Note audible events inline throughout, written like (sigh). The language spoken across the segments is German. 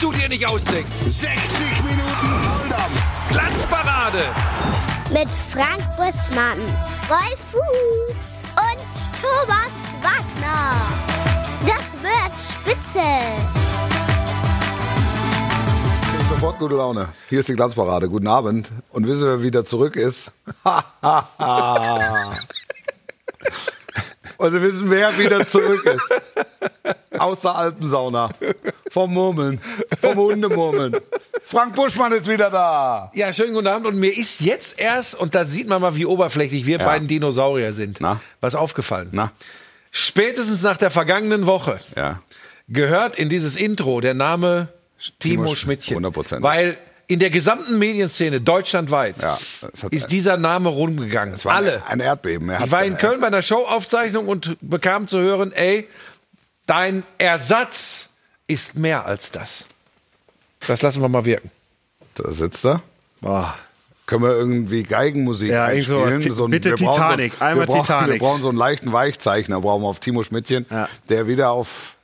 kannst du dir nicht ausdenken. 60 Minuten Volldampf. Glanzparade. Mit Frank Buschmann, Wolf Fuß und Thomas Wagner. Das wird spitze. Sofort gute Laune. Hier ist die Glanzparade. Guten Abend. Und wissen wir, wer wieder zurück ist? (laughs) Und Sie wissen, wer wieder zurück ist. Aus der Alpensauna. Vom Murmeln. Vom Hundemurmeln. Frank Buschmann ist wieder da. Ja, schönen guten Abend. Und mir ist jetzt erst, und da sieht man mal, wie oberflächlich wir Ja. beiden Dinosaurier sind, Na? was aufgefallen. Na? Spätestens nach der vergangenen Woche Ja. gehört in dieses Intro der Name Timo, Timo Sch- Schmidtchen. 100%. Weil in der gesamten Medienszene deutschlandweit Ja, ist dieser Name rumgegangen. Es war Alle. Ein Erdbeben. Er Ich war in Köln bei einer Showaufzeichnung und bekam zu hören, ey, dein Ersatz ist mehr als das. Das lassen wir mal wirken. Da sitzt er. Boah. Können wir irgendwie Geigenmusik Ja, einspielen? Ti- bitte wir brauchen Titanic. So, Einmal wir brauchen, Titanic. Wir brauchen so einen leichten Weichzeichner, brauchen wir auf Timo Schmidtchen, Ja. der wieder auf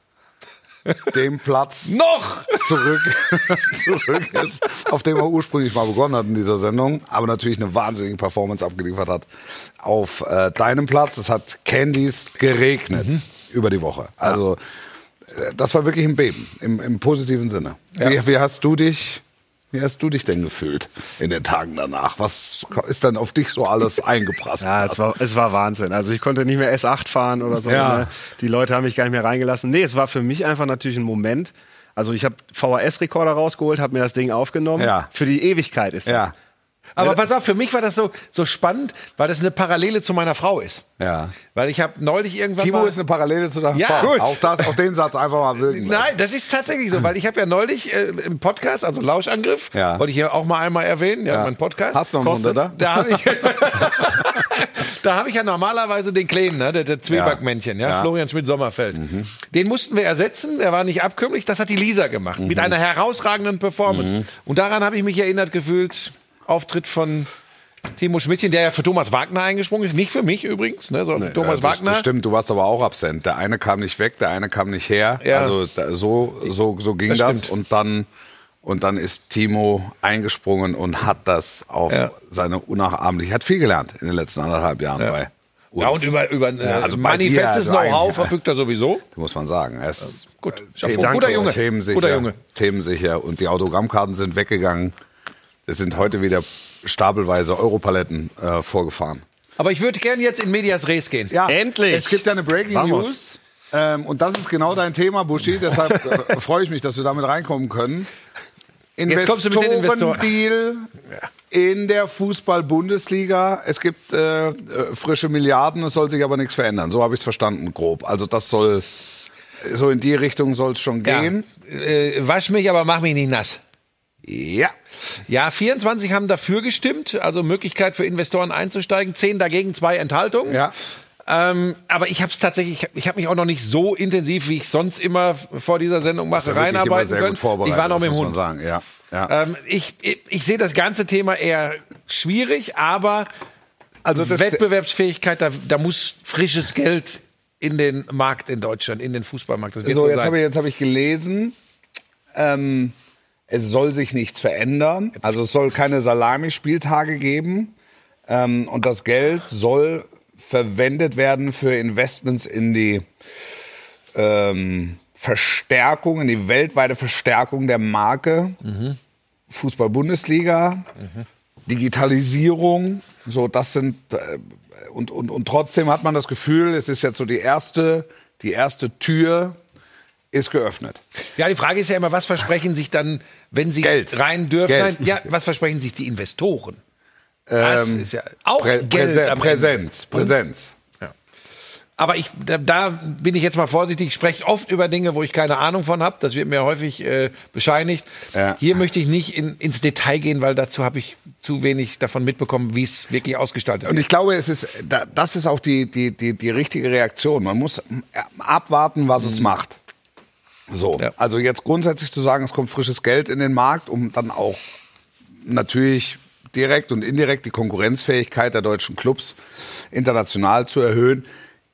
dem Platz Noch! zurück, (laughs) zurück ist, auf dem er ursprünglich mal begonnen hat in dieser Sendung, aber natürlich eine wahnsinnige Performance abgeliefert hat auf äh, deinem Platz. Es hat Candies geregnet Mhm. über die Woche. Also äh, das war wirklich ein Beben im, im positiven Sinne. Wie, wie hast du dich? Wie hast du dich denn gefühlt in den Tagen danach? Was ist dann auf dich so alles (laughs) eingeprasselt? Ja, es war, es war Wahnsinn. Also ich konnte nicht mehr S8 fahren oder so. Ja. Ne? Die Leute haben mich gar nicht mehr reingelassen. Nee, es war für mich einfach natürlich ein Moment. Also ich habe VHS-Rekorder rausgeholt, habe mir das Ding aufgenommen. Ja. Für die Ewigkeit ist das. ja, Aber pass auf, für mich war das so, so spannend, weil das eine Parallele zu meiner Frau ist. ja. Weil ich habe neulich irgendwann Timo mal ist eine Parallele zu deiner Ja, Frau. gut. Auch, das, auch den Satz einfach mal wirken. Nein, das ist tatsächlich so, weil ich habe ja neulich äh, im Podcast, also Lauschangriff, Ja. wollte ich hier auch mal einmal erwähnen, ja, Ja. mein Podcast. Hast du noch einen Kostet. Hunderter? Da habe ich, (laughs) da habe ich ja normalerweise den Kleinen, ne, der, der Zwiebackmännchen, ja, Ja. Mhm. Florian Schmidt-Sommerfeld. Den mussten wir ersetzen, der war nicht abkömmlich, das hat die Lisa gemacht, Mhm. mit einer herausragenden Performance. Und daran habe ich mich erinnert gefühlt, Auftritt von Timo Schmidtchen, der ja für Thomas Wagner eingesprungen ist, nicht für mich übrigens, ne, sondern für Thomas Ja, das, Wagner. Das stimmt, du warst aber auch absent. Der eine kam nicht weg, der eine kam nicht her. Ja. Also da, so, so, so ging Das das. Und dann, und dann ist Timo eingesprungen und hat das auf Ja. seine unnachahmliche, hat viel gelernt in den letzten anderthalb Jahren bei uns. Ja, und über, über äh, also bei manifestes also Know-how verfügt er sowieso. (laughs) muss man sagen. Er ist Gut, äh. Themen- Guter Junge. Themensicher, Guter Junge. themensicher. Und die Autogrammkarten sind weggegangen. Es sind heute wieder stapelweise Europaletten äh, vorgefahren. Aber ich würde gerne jetzt in Medias Res gehen. Ja, Endlich. Es gibt ja eine Breaking Vamos. News. Ähm, und das ist genau dein Thema, Buschi. Deshalb äh, (laughs) freue ich mich, dass wir damit reinkommen können. Jetzt kommst du mit den Investoren. Investorendeal in der Fußball-Bundesliga. Es gibt äh, äh, frische Milliarden, es soll sich aber nichts verändern. So habe ich es verstanden, grob. Also das soll, so in die Richtung soll es schon Ja. gehen. Äh, wasch mich, aber mach mich nicht nass. Ja. Ja, 24 haben dafür gestimmt, also Möglichkeit für Investoren einzusteigen, 10 dagegen, zwei Enthaltungen. Ja. Ähm, aber ich habe es tatsächlich, ich habe mich auch noch nicht so intensiv, wie ich sonst immer vor dieser Sendung mache, ja reinarbeiten können. Ich war noch mit dem Hund. sagen. Ja. Ja. Ähm, ich ich, ich sehe das ganze Thema eher schwierig, aber Also Wettbewerbsfähigkeit, da, da muss frisches Geld in den Markt in Deutschland, in den Fußballmarkt. Das wird So, so jetzt habe ich, jetzt habe ich gelesen, ähm, es soll sich nichts verändern. Also es soll keine Salamispieltage geben. Ähm, und das Geld soll verwendet werden für Investments in die ähm, Verstärkung, in die weltweite Verstärkung der Marke. Fußball-Bundesliga, Digitalisierung, so das sind äh, und, und, und trotzdem hat man das Gefühl, es ist jetzt so die erste, die erste Tür ist geöffnet. Ja, die Frage ist ja immer, was versprechen sich dann, wenn sie Geld. rein dürfen? Geld. Nein, ja, was versprechen sich die Investoren? Das ist ja auch Prä Geld Präsenz, Ende. Präsenz. Aber ich, da, da bin ich jetzt mal vorsichtig. Ich spreche oft über Dinge, wo ich keine Ahnung von habe. Das wird mir häufig äh, bescheinigt. Ja. Hier möchte ich nicht in, ins Detail gehen, weil dazu habe ich zu wenig davon mitbekommen, wie es wirklich ausgestaltet Und wird. ich glaube, es ist, da- das ist auch die, die, die, die richtige Reaktion. Man muss abwarten, was es macht. So, Ja. also jetzt grundsätzlich zu sagen, es kommt frisches Geld in den Markt, um dann auch natürlich direkt und indirekt die Konkurrenzfähigkeit der deutschen Clubs international zu erhöhen,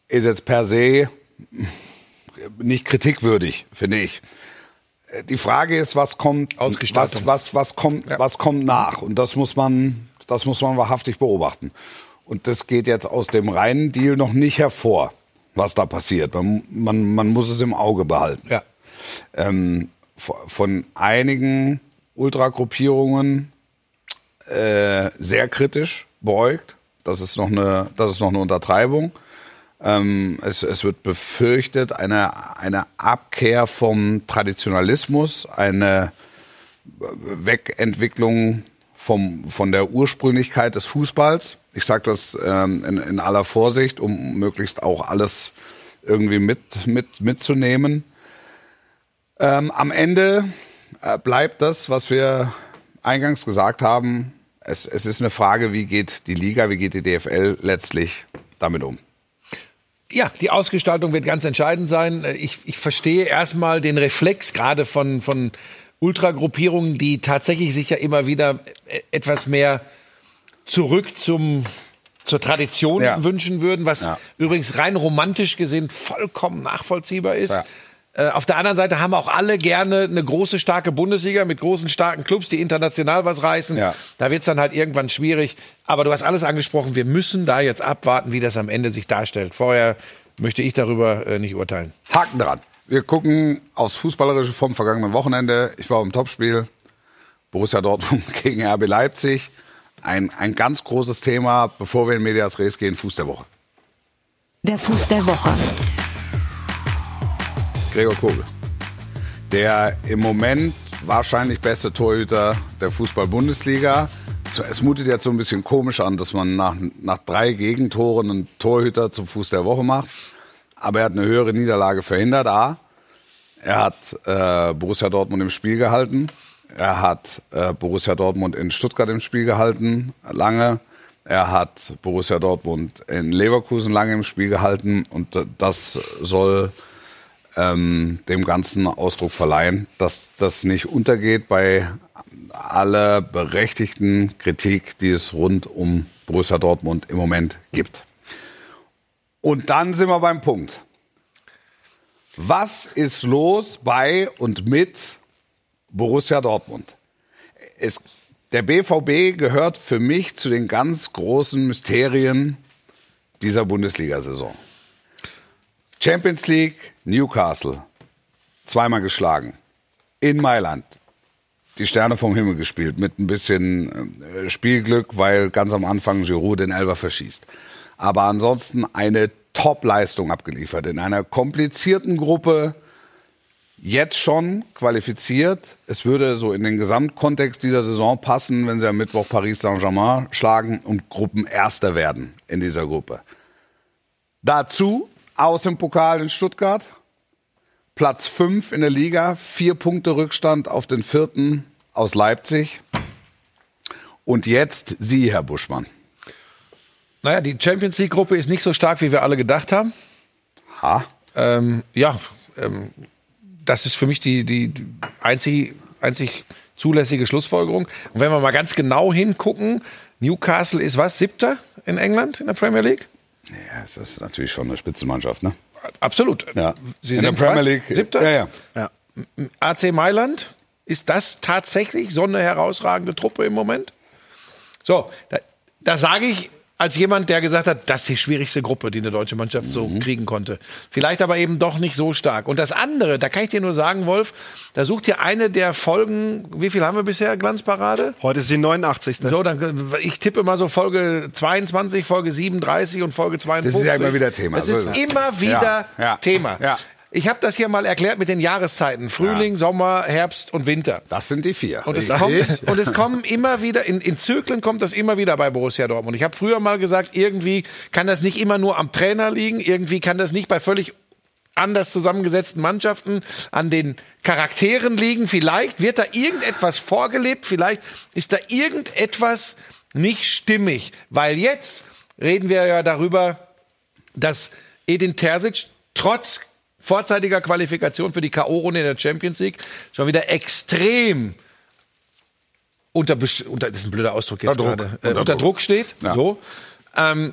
ist jetzt per se nicht kritikwürdig, finde ich. die Frage ist, was kommt, was, was, was kommt, was kommt nach? Und das muss man, das muss man wahrhaftig beobachten. Und das geht jetzt aus dem reinen Deal noch nicht hervor, was da passiert. Man, man, man muss es im Auge behalten. Ja. Ähm, von einigen Ultragruppierungen äh, sehr kritisch beäugt. Das ist noch eine, das ist noch eine Untertreibung. Ähm, es, es wird befürchtet, eine, eine Abkehr vom Traditionalismus, eine Wegentwicklung vom, von der Ursprünglichkeit des Fußballs. Ich sage das ähm, in, in aller Vorsicht, um möglichst auch alles irgendwie mit, mit, mitzunehmen. Ähm, am Ende äh, bleibt das, was wir eingangs gesagt haben. Es, es ist eine Frage, wie geht die Liga, wie geht die DFL letztlich damit um? Ja, die Ausgestaltung wird ganz entscheidend sein. Ich, ich verstehe erstmal den Reflex gerade von, von Ultragruppierungen, die tatsächlich sich ja immer wieder äh, etwas mehr zurück zum, zur Tradition Ja. wünschen würden, was Ja. übrigens rein romantisch gesehen vollkommen nachvollziehbar ist. Ja. Äh, Auf der anderen Seite haben auch alle gerne eine große, starke Bundesliga mit großen, starken Clubs, die international was reißen. Ja. Da wird's dann halt irgendwann schwierig. Aber du hast alles angesprochen. Wir müssen da jetzt abwarten, wie das am Ende sich darstellt. Vorher möchte ich darüber äh, nicht urteilen. Haken dran. Wir gucken aufs Fußballerische vom vergangenen Wochenende. Ich war im Topspiel. Borussia Dortmund (laughs) gegen RB Leipzig. Ein, ein ganz großes Thema, bevor wir in Medias Res gehen, Fuß der Woche. Der Fuß der Woche. Gregor Kobel. Der im Moment wahrscheinlich beste Torhüter der Fußball-Bundesliga. Es mutet jetzt so ein bisschen komisch an, dass man nach, nach drei Gegentoren einen Torhüter zum Fuß der Woche macht. Aber er hat eine höhere Niederlage verhindert. A. Er hat äh, Borussia Dortmund im Spiel gehalten. Er hat äh, Borussia Dortmund in Stuttgart im Spiel gehalten, lange. Er hat Borussia Dortmund in Leverkusen lange im Spiel gehalten. Und äh, das soll ähm, dem Ganzen Ausdruck verleihen, dass das nicht untergeht bei aller berechtigten Kritik, die es rund um Borussia Dortmund im Moment gibt. Und dann sind wir beim Punkt. Was ist los bei und mit Borussia Dortmund? Es, der BVB gehört für mich zu den ganz großen Mysterien dieser Bundesliga-Saison. Champions League, Newcastle, zweimal geschlagen. In Mailand. Die Sterne vom Himmel gespielt mit ein bisschen äh, Spielglück, weil ganz am Anfang Giroud den Elfer verschießt. Aber ansonsten eine Top-Leistung abgeliefert in einer komplizierten Gruppe. Jetzt schon qualifiziert. Es würde so in den Gesamtkontext dieser Saison passen, wenn sie am Mittwoch Paris Saint-Germain schlagen und Gruppenerster werden in dieser Gruppe. Dazu aus dem Pokal in Stuttgart. Platz 5 in der Liga, vier Punkte Rückstand auf den vierten aus Leipzig. Und jetzt Sie, Herr Buschmann. Naja, die Champions League-Gruppe ist nicht so stark, wie wir alle gedacht haben. Ha? Ähm, ja, ähm, das ist für mich die, die, einzig, einzig zulässige Schlussfolgerung. Und wenn wir mal ganz genau hingucken, Newcastle ist was, siebter in England in der Premier League? Ja, das ist natürlich schon eine Spitzenmannschaft, ne? Absolut. Ja. Sie in sind der Premier? League. Siebter? Ja, ja. Ja. AC Mailand, ist das tatsächlich so eine herausragende Truppe im Moment? So, da, da sage ich als jemand, der gesagt hat, das ist die schwierigste Gruppe, die eine deutsche Mannschaft so kriegen konnte. Vielleicht aber eben doch nicht so stark. Und das andere, da kann ich dir nur sagen, Wolf, da sucht ihr eine der Folgen, wie viel haben wir bisher, Glanzparade? Heute ist die 89. So, dann, ich tippe mal so Folge 22, Folge 37 und Folge 52. Das ist ja immer wieder Thema. Das ist immer wieder ja, Thema. ja. Ich habe das hier mal erklärt mit den Jahreszeiten. Frühling, Sommer, Herbst und Winter. Das sind die vier. Und es, kommt, und es kommen immer wieder, in, in Zyklen kommt das immer wieder bei Borussia Dortmund. Ich habe früher mal gesagt, irgendwie kann das nicht immer nur am Trainer liegen, irgendwie kann das nicht bei völlig anders zusammengesetzten Mannschaften an den Charakteren liegen. Vielleicht wird da irgendetwas vorgelebt, vielleicht ist da irgendetwas nicht stimmig. Weil jetzt reden wir ja darüber, dass Edin Terzic trotz vorzeitiger Qualifikation für die K.O.-Runde in der Champions League schon wieder extrem unter, unter das ist ein blöder Ausdruck jetzt Druck. gerade, äh, Unter unter Druck. Druck steht. Ja. So. Ähm,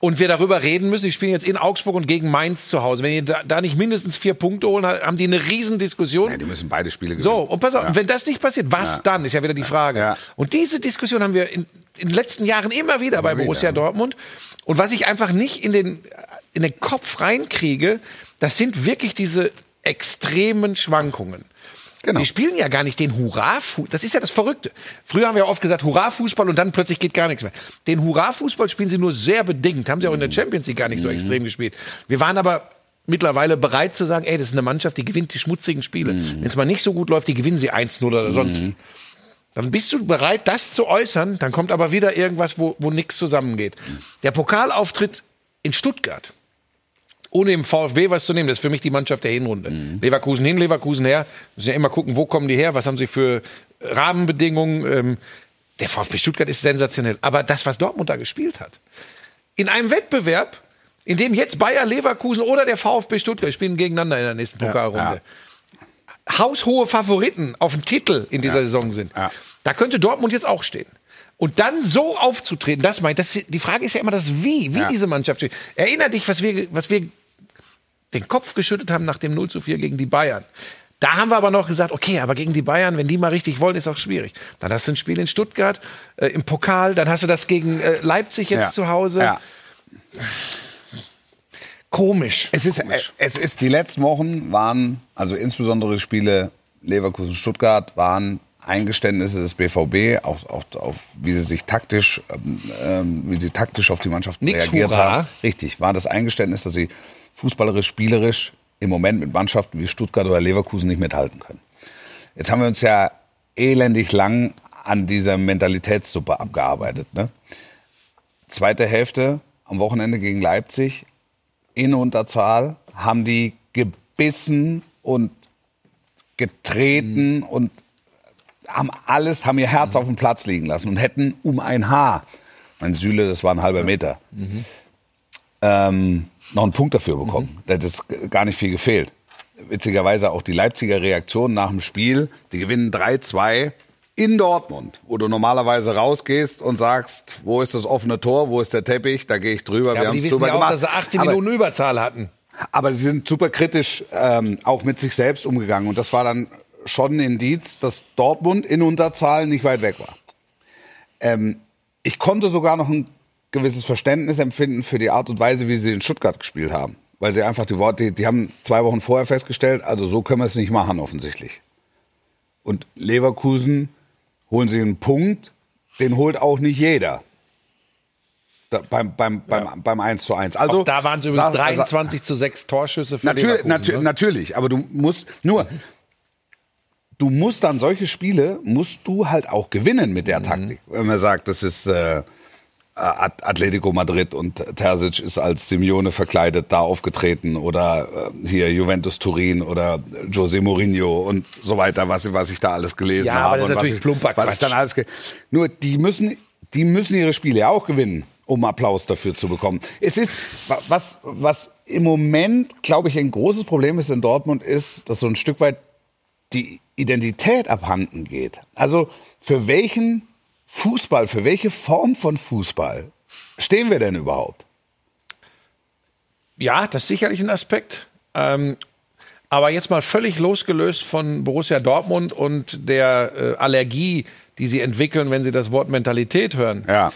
und wir darüber reden müssen, die spielen jetzt in Augsburg und gegen Mainz zu Hause. Wenn die da, da nicht mindestens vier Punkte holen, haben die eine Riesendiskussion. Ja, die müssen beide Spiele gewinnen. So, und pass auf, wenn das nicht passiert, was Ja. dann, ist ja wieder die Frage. Ja. Und diese Diskussion haben wir in, in den letzten Jahren immer wieder bei wieder, Borussia ja. Dortmund. Und was ich einfach nicht in den, in den Kopf reinkriege, das sind wirklich diese extremen Schwankungen. Genau. Die spielen ja gar nicht den Hurra-Fußball. Das ist ja das Verrückte. Früher haben wir oft gesagt Hurra-Fußball und dann plötzlich geht gar nichts mehr. Den Hurra-Fußball spielen sie nur sehr bedingt. Haben sie auch in der Champions League gar nicht so extrem gespielt. Wir waren aber mittlerweile bereit zu sagen, ey, das ist eine Mannschaft, die gewinnt die schmutzigen Spiele. Wenn es mal nicht so gut läuft, die gewinnen sie 1-0 oder sonst wie. Dann bist du bereit, das zu äußern, dann kommt aber wieder irgendwas, wo, wo nichts zusammengeht. Der Pokalauftritt in Stuttgart, ohne im VfB was zu nehmen, das ist für mich die Mannschaft der Hinrunde. Leverkusen hin, Leverkusen her. Müssen ja immer gucken, wo kommen die her, was haben sie für Rahmenbedingungen. Ähm, der VfB Stuttgart ist sensationell. Aber das, was Dortmund da gespielt hat, in einem Wettbewerb, in dem jetzt Bayer Leverkusen oder der VfB Stuttgart spielen gegeneinander in der nächsten Pokalrunde. Haushohe Favoriten auf den Titel in dieser Saison sind. Ja. Da könnte Dortmund jetzt auch stehen. Und dann so aufzutreten, das meint, das, die Frage ist ja immer das Wie, wie Ja. diese Mannschaft steht. Erinner dich, was wir, was wir den Kopf geschüttet haben nach dem 0 zu 4 gegen die Bayern. Da haben wir aber noch gesagt, okay, aber gegen die Bayern, wenn die mal richtig wollen, ist auch schwierig. Dann hast du ein Spiel in Stuttgart, äh, im Pokal, dann hast du das gegen äh, Leipzig jetzt Ja. zu Hause. Ja. Komisch. Es ist, äh, es ist, die letzten Wochen waren, also insbesondere die Spiele Leverkusen-Stuttgart, waren Eingeständnisse des BVB, auch, auch auf, wie sie sich taktisch, ähm, ähm, wie sie taktisch auf die Mannschaft Nix reagiert Hurra. haben. Richtig, war das Eingeständnis, dass sie fußballerisch, spielerisch im Moment mit Mannschaften wie Stuttgart oder Leverkusen nicht mithalten können. Jetzt haben wir uns ja elendig lang an dieser Mentalitätssuppe abgearbeitet. Ne? Zweite Hälfte am Wochenende gegen Leipzig in Unterzahl haben die gebissen und getreten und haben alles, haben ihr Herz auf dem Platz liegen lassen und hätten um ein Haar, mein Süle, das war ein halber Meter, ähm, noch einen Punkt dafür bekommen. Da hätte es gar nicht viel gefehlt. Witzigerweise auch die Leipziger Reaktion nach dem Spiel, die gewinnen 3-2 in Dortmund, wo du normalerweise rausgehst und sagst, wo ist das offene Tor, wo ist der Teppich, da gehe ich drüber, Ja, wir aber haben die es wissen drüber ja auch, gemacht. dass sie 18 Aber- Minuten Überzahl hatten. aber sie sind super kritisch ähm, auch mit sich selbst umgegangen. Und das war dann schon ein Indiz, dass Dortmund in Unterzahl nicht weit weg war. Ähm, ich konnte sogar noch ein gewisses Verständnis empfinden für die Art und Weise, wie sie in Stuttgart gespielt haben. Weil sie einfach die Worte, die, die haben zwei Wochen vorher festgestellt, also so können wir es nicht machen offensichtlich. Und Leverkusen holen sie einen Punkt, den holt auch nicht jeder. Da, beim, beim, beim, beim 1 zu 1. Also, Auch da waren es übrigens sa- sa- 23 zu 6 Torschüsse für Natürlich, Leverkusen. natür ne? natürlich, aber du musst nur, du musst dann solche Spiele musst du halt auch gewinnen mit der Mhm. Taktik. Wenn man sagt, das ist äh, Atletico Madrid und Terzic ist als Simeone verkleidet da aufgetreten oder äh, hier Juventus Turin oder Jose Mourinho und so weiter, was, was ich da alles gelesen Ja, habe. das ist und was natürlich ich, plumper was ich dann alles Nur die müssen, die müssen ihre Spiele ja auch gewinnen, um Applaus dafür zu bekommen. Es ist, wa- was, was im Moment, glaube ich, ein großes Problem ist in Dortmund, ist, dass so ein Stück weit die Identität abhanden geht. Also für welchen Fußball, für welche Form von Fußball stehen wir denn überhaupt? Ja, das ist sicherlich ein Aspekt. Ähm, aber jetzt mal völlig losgelöst von Borussia Dortmund und der äh, Allergie, die sie entwickeln, wenn sie das Wort Mentalität hören. Ja.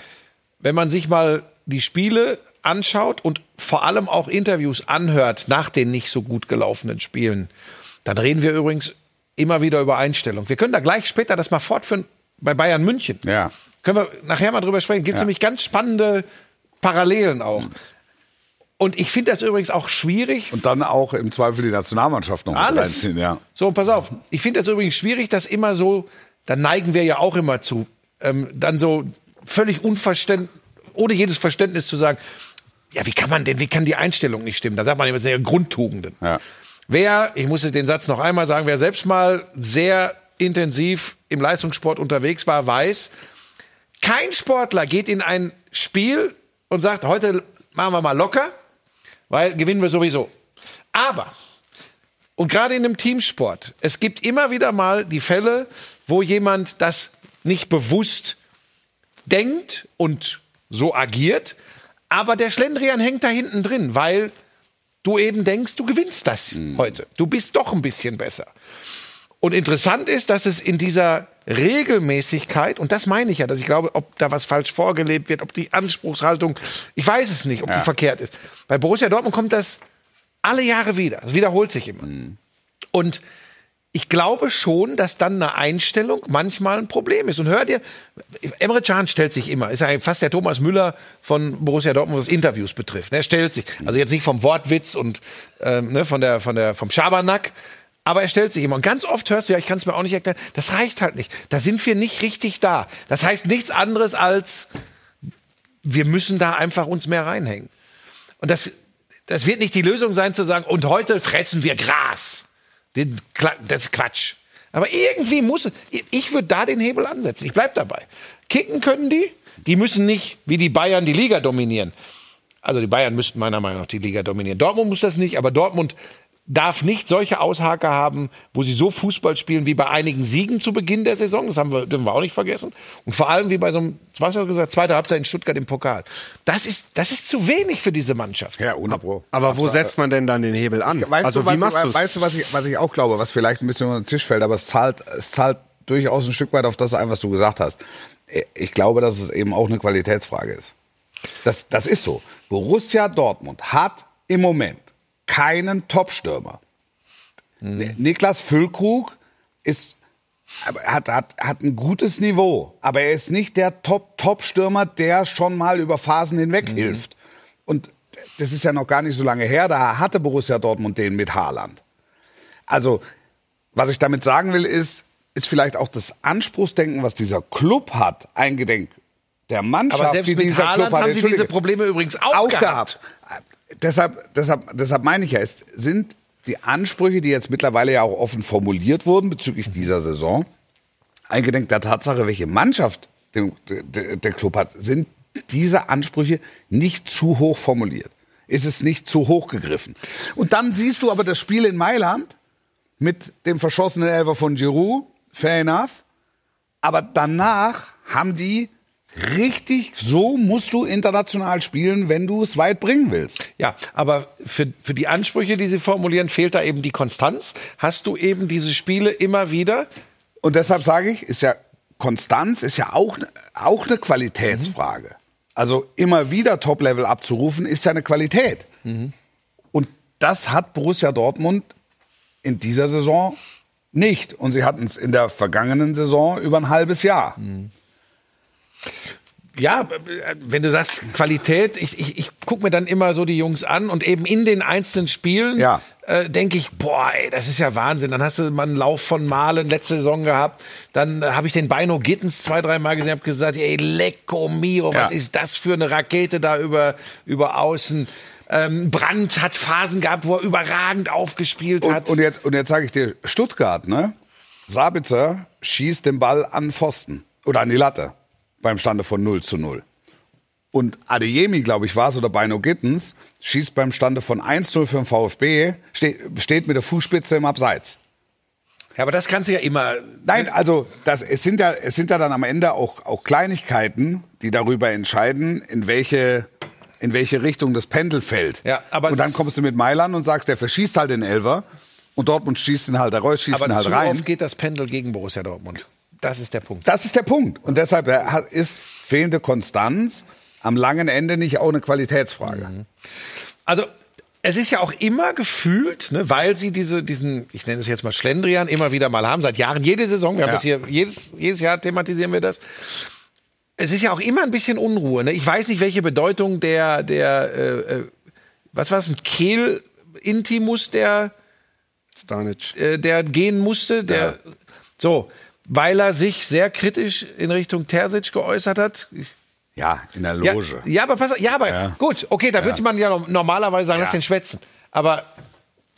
Wenn man sich mal die Spiele anschaut und vor allem auch Interviews anhört nach den nicht so gut gelaufenen Spielen, dann reden wir übrigens immer wieder über Einstellung. Wir können da gleich später das mal fortführen bei Bayern München. Ja. Können wir nachher mal drüber sprechen. Gibt es Ja. nämlich ganz spannende Parallelen auch. Und ich finde das übrigens auch schwierig. Und dann auch im Zweifel die Nationalmannschaft noch Alles. reinziehen, ja. So, und pass auf. Ich finde das übrigens schwierig, dass immer so, da neigen wir ja auch immer zu, ähm, dann so völlig unverständlich, ohne jedes Verständnis zu sagen, ja, wie kann man denn, wie kann die Einstellung nicht stimmen? Da sagt man immer, das sind ja Grundtugenden. Ja. Wer, ich muss den Satz noch einmal sagen, wer selbst mal sehr intensiv im Leistungssport unterwegs war, weiß, kein Sportler geht in ein Spiel und sagt, heute machen wir mal locker, weil gewinnen wir sowieso. Aber, und gerade in einem Teamsport, es gibt immer wieder mal die Fälle, wo jemand das nicht bewusst denkt und so agiert, Aber der Schlendrian hängt da hinten drin, weil du eben denkst, du gewinnst das heute. Du bist doch ein bisschen besser. Und interessant ist, dass es in dieser Regelmäßigkeit, und das meine ich ja, dass ich glaube, ob da was falsch vorgelebt wird, ob die Anspruchshaltung, ich weiß es nicht, ob die verkehrt ist. Bei Borussia Dortmund kommt das alle Jahre wieder. Es wiederholt sich immer. Und ich glaube schon, dass dann eine Einstellung manchmal ein Problem ist. Und hör dir, Emre Can stellt sich immer, ist ja fast der Thomas Müller von Borussia Dortmund, was Interviews betrifft. Er stellt sich, also jetzt nicht vom Wortwitz und ähm, ne, von der, von der, vom Schabernack, aber er stellt sich immer. Und ganz oft hörst du, ja, ich kann es mir auch nicht erklären, das reicht halt nicht. Da sind wir nicht richtig da. Das heißt nichts anderes als, wir müssen da einfach uns mehr reinhängen. Und das, das wird nicht die Lösung sein, zu sagen, und heute fressen wir Gras. Das ist Quatsch. Aber irgendwie muss ich würde da den Hebel ansetzen. Ich bleib dabei. Kicken können die. Die müssen nicht wie die Bayern die Liga dominieren. Also die Bayern müssten meiner Meinung nach die Liga dominieren. Dortmund muss das nicht, aber Dortmund darf nicht solche Aushaker haben, wo sie so Fußball spielen wie bei einigen Siegen zu Beginn der Saison. Das haben wir, dürfen wir auch nicht vergessen. Und vor allem wie bei so einem, was hast du gesagt, zweite Halbzeit in Stuttgart im Pokal. Das ist, das ist zu wenig für diese Mannschaft. Ja, ohne Pro. Aber wo setzt man denn dann den Hebel an? Weißt also du, wie was, machst du weißt du, was ich, was ich auch glaube, was vielleicht ein bisschen unter den Tisch fällt, aber es zahlt, es zahlt durchaus ein Stück weit auf das ein, was du gesagt hast. Ich glaube, dass es eben auch eine Qualitätsfrage ist. Das, das ist so. Borussia Dortmund hat im Moment keinen Top-Stürmer. Ni- Niklas Füllkrug ist, hat, hat, hat ein gutes Niveau, aber er ist nicht der Top-Top-Stürmer, der schon mal über Phasen hinweg hilft. Und das ist ja noch gar nicht so lange her, da hatte Borussia Dortmund den mit Haaland. Also, was ich damit sagen will, ist, ist vielleicht auch das Anspruchsdenken, was dieser Club hat, eingedenk der Mannschaft, Aber selbst die mit dieser Haaland Club hat. haben sie diese Probleme übrigens auch, auch gehabt. gehabt. Deshalb, deshalb, deshalb meine ich ja, es sind die Ansprüche, die jetzt mittlerweile ja auch offen formuliert wurden bezüglich dieser Saison, eingedenk der Tatsache, welche Mannschaft der, der, der Club hat, sind diese Ansprüche nicht zu hoch formuliert. Ist es nicht zu hoch gegriffen. Und dann siehst du aber das Spiel in Mailand mit dem verschossenen Elfer von Giroud, fair enough. Aber danach haben die richtig, so musst du international spielen, wenn du es weit bringen willst. Ja, aber für, für die Ansprüche, die sie formulieren, fehlt da eben die Konstanz. Hast du eben diese Spiele immer wieder? Und deshalb sage ich, ist ja Konstanz ist ja auch, auch eine Qualitätsfrage. Also immer wieder Top-Level abzurufen, ist ja eine Qualität. Und das hat Borussia Dortmund in dieser Saison nicht. Und sie hatten es in der vergangenen Saison über ein halbes Jahr. Ja, wenn du sagst Qualität, ich, ich, ich gucke mir dann immer so die Jungs an und eben in den einzelnen Spielen Ja. äh, denke ich, boah, ey, das ist ja Wahnsinn. Dann hast du mal einen Lauf von Malen letzte Saison gehabt. Dann äh, habe ich den Beino Gittens zwei, drei Mal gesehen, habe gesagt, ey, lecco mio, was Ja. ist das für eine Rakete da über, über außen. Ähm, Brandt hat Phasen gehabt, wo er überragend aufgespielt hat. Und, und jetzt, und jetzt sage ich dir, Stuttgart, ne? Sabitzer schießt den Ball an Pfosten oder an die Latte beim Stande von 0 zu 0. Und Adeyemi, glaube ich, war es, oder Beino Gittens, schießt beim Stande von 1-0 für den VfB, steht, steht mit der Fußspitze im Abseits. ja, aber das kannst du ja immer. Nein, also das, es, sind ja, es sind ja dann am Ende auch, auch Kleinigkeiten, die darüber entscheiden, in welche, in welche Richtung das Pendel fällt. Ja, aber und dann kommst du mit Mailand und sagst, der verschießt halt den Elfer und Dortmund schießt ihn halt raus, schießt Aber ihn halt zu rein. oft geht das Pendel gegen Borussia Dortmund. Das ist der Punkt. Das ist der Punkt. Und deshalb äh, ist fehlende Konstanz am langen Ende nicht auch eine Qualitätsfrage. Mhm. Also es ist ja auch immer gefühlt, ne, weil sie diese, diesen, ich nenne es jetzt mal Schlendrian, immer wieder mal haben, seit Jahren, jede Saison, wir haben Ja. das hier, jedes, jedes Jahr thematisieren wir das. Es ist ja auch immer ein bisschen Unruhe. Ne? Ich weiß nicht, welche Bedeutung der, der, äh, äh, was war es, ein Kehl-Intimus, der, Stanic. äh, der gehen musste, der, so, weil er sich sehr kritisch in Richtung Terzic geäußert hat. Ich Ja, in der ja, Loge. ja, aber pass ja, aber Ja. gut, okay, da würde man ja no- normalerweise sagen, lass den schwätzen. Aber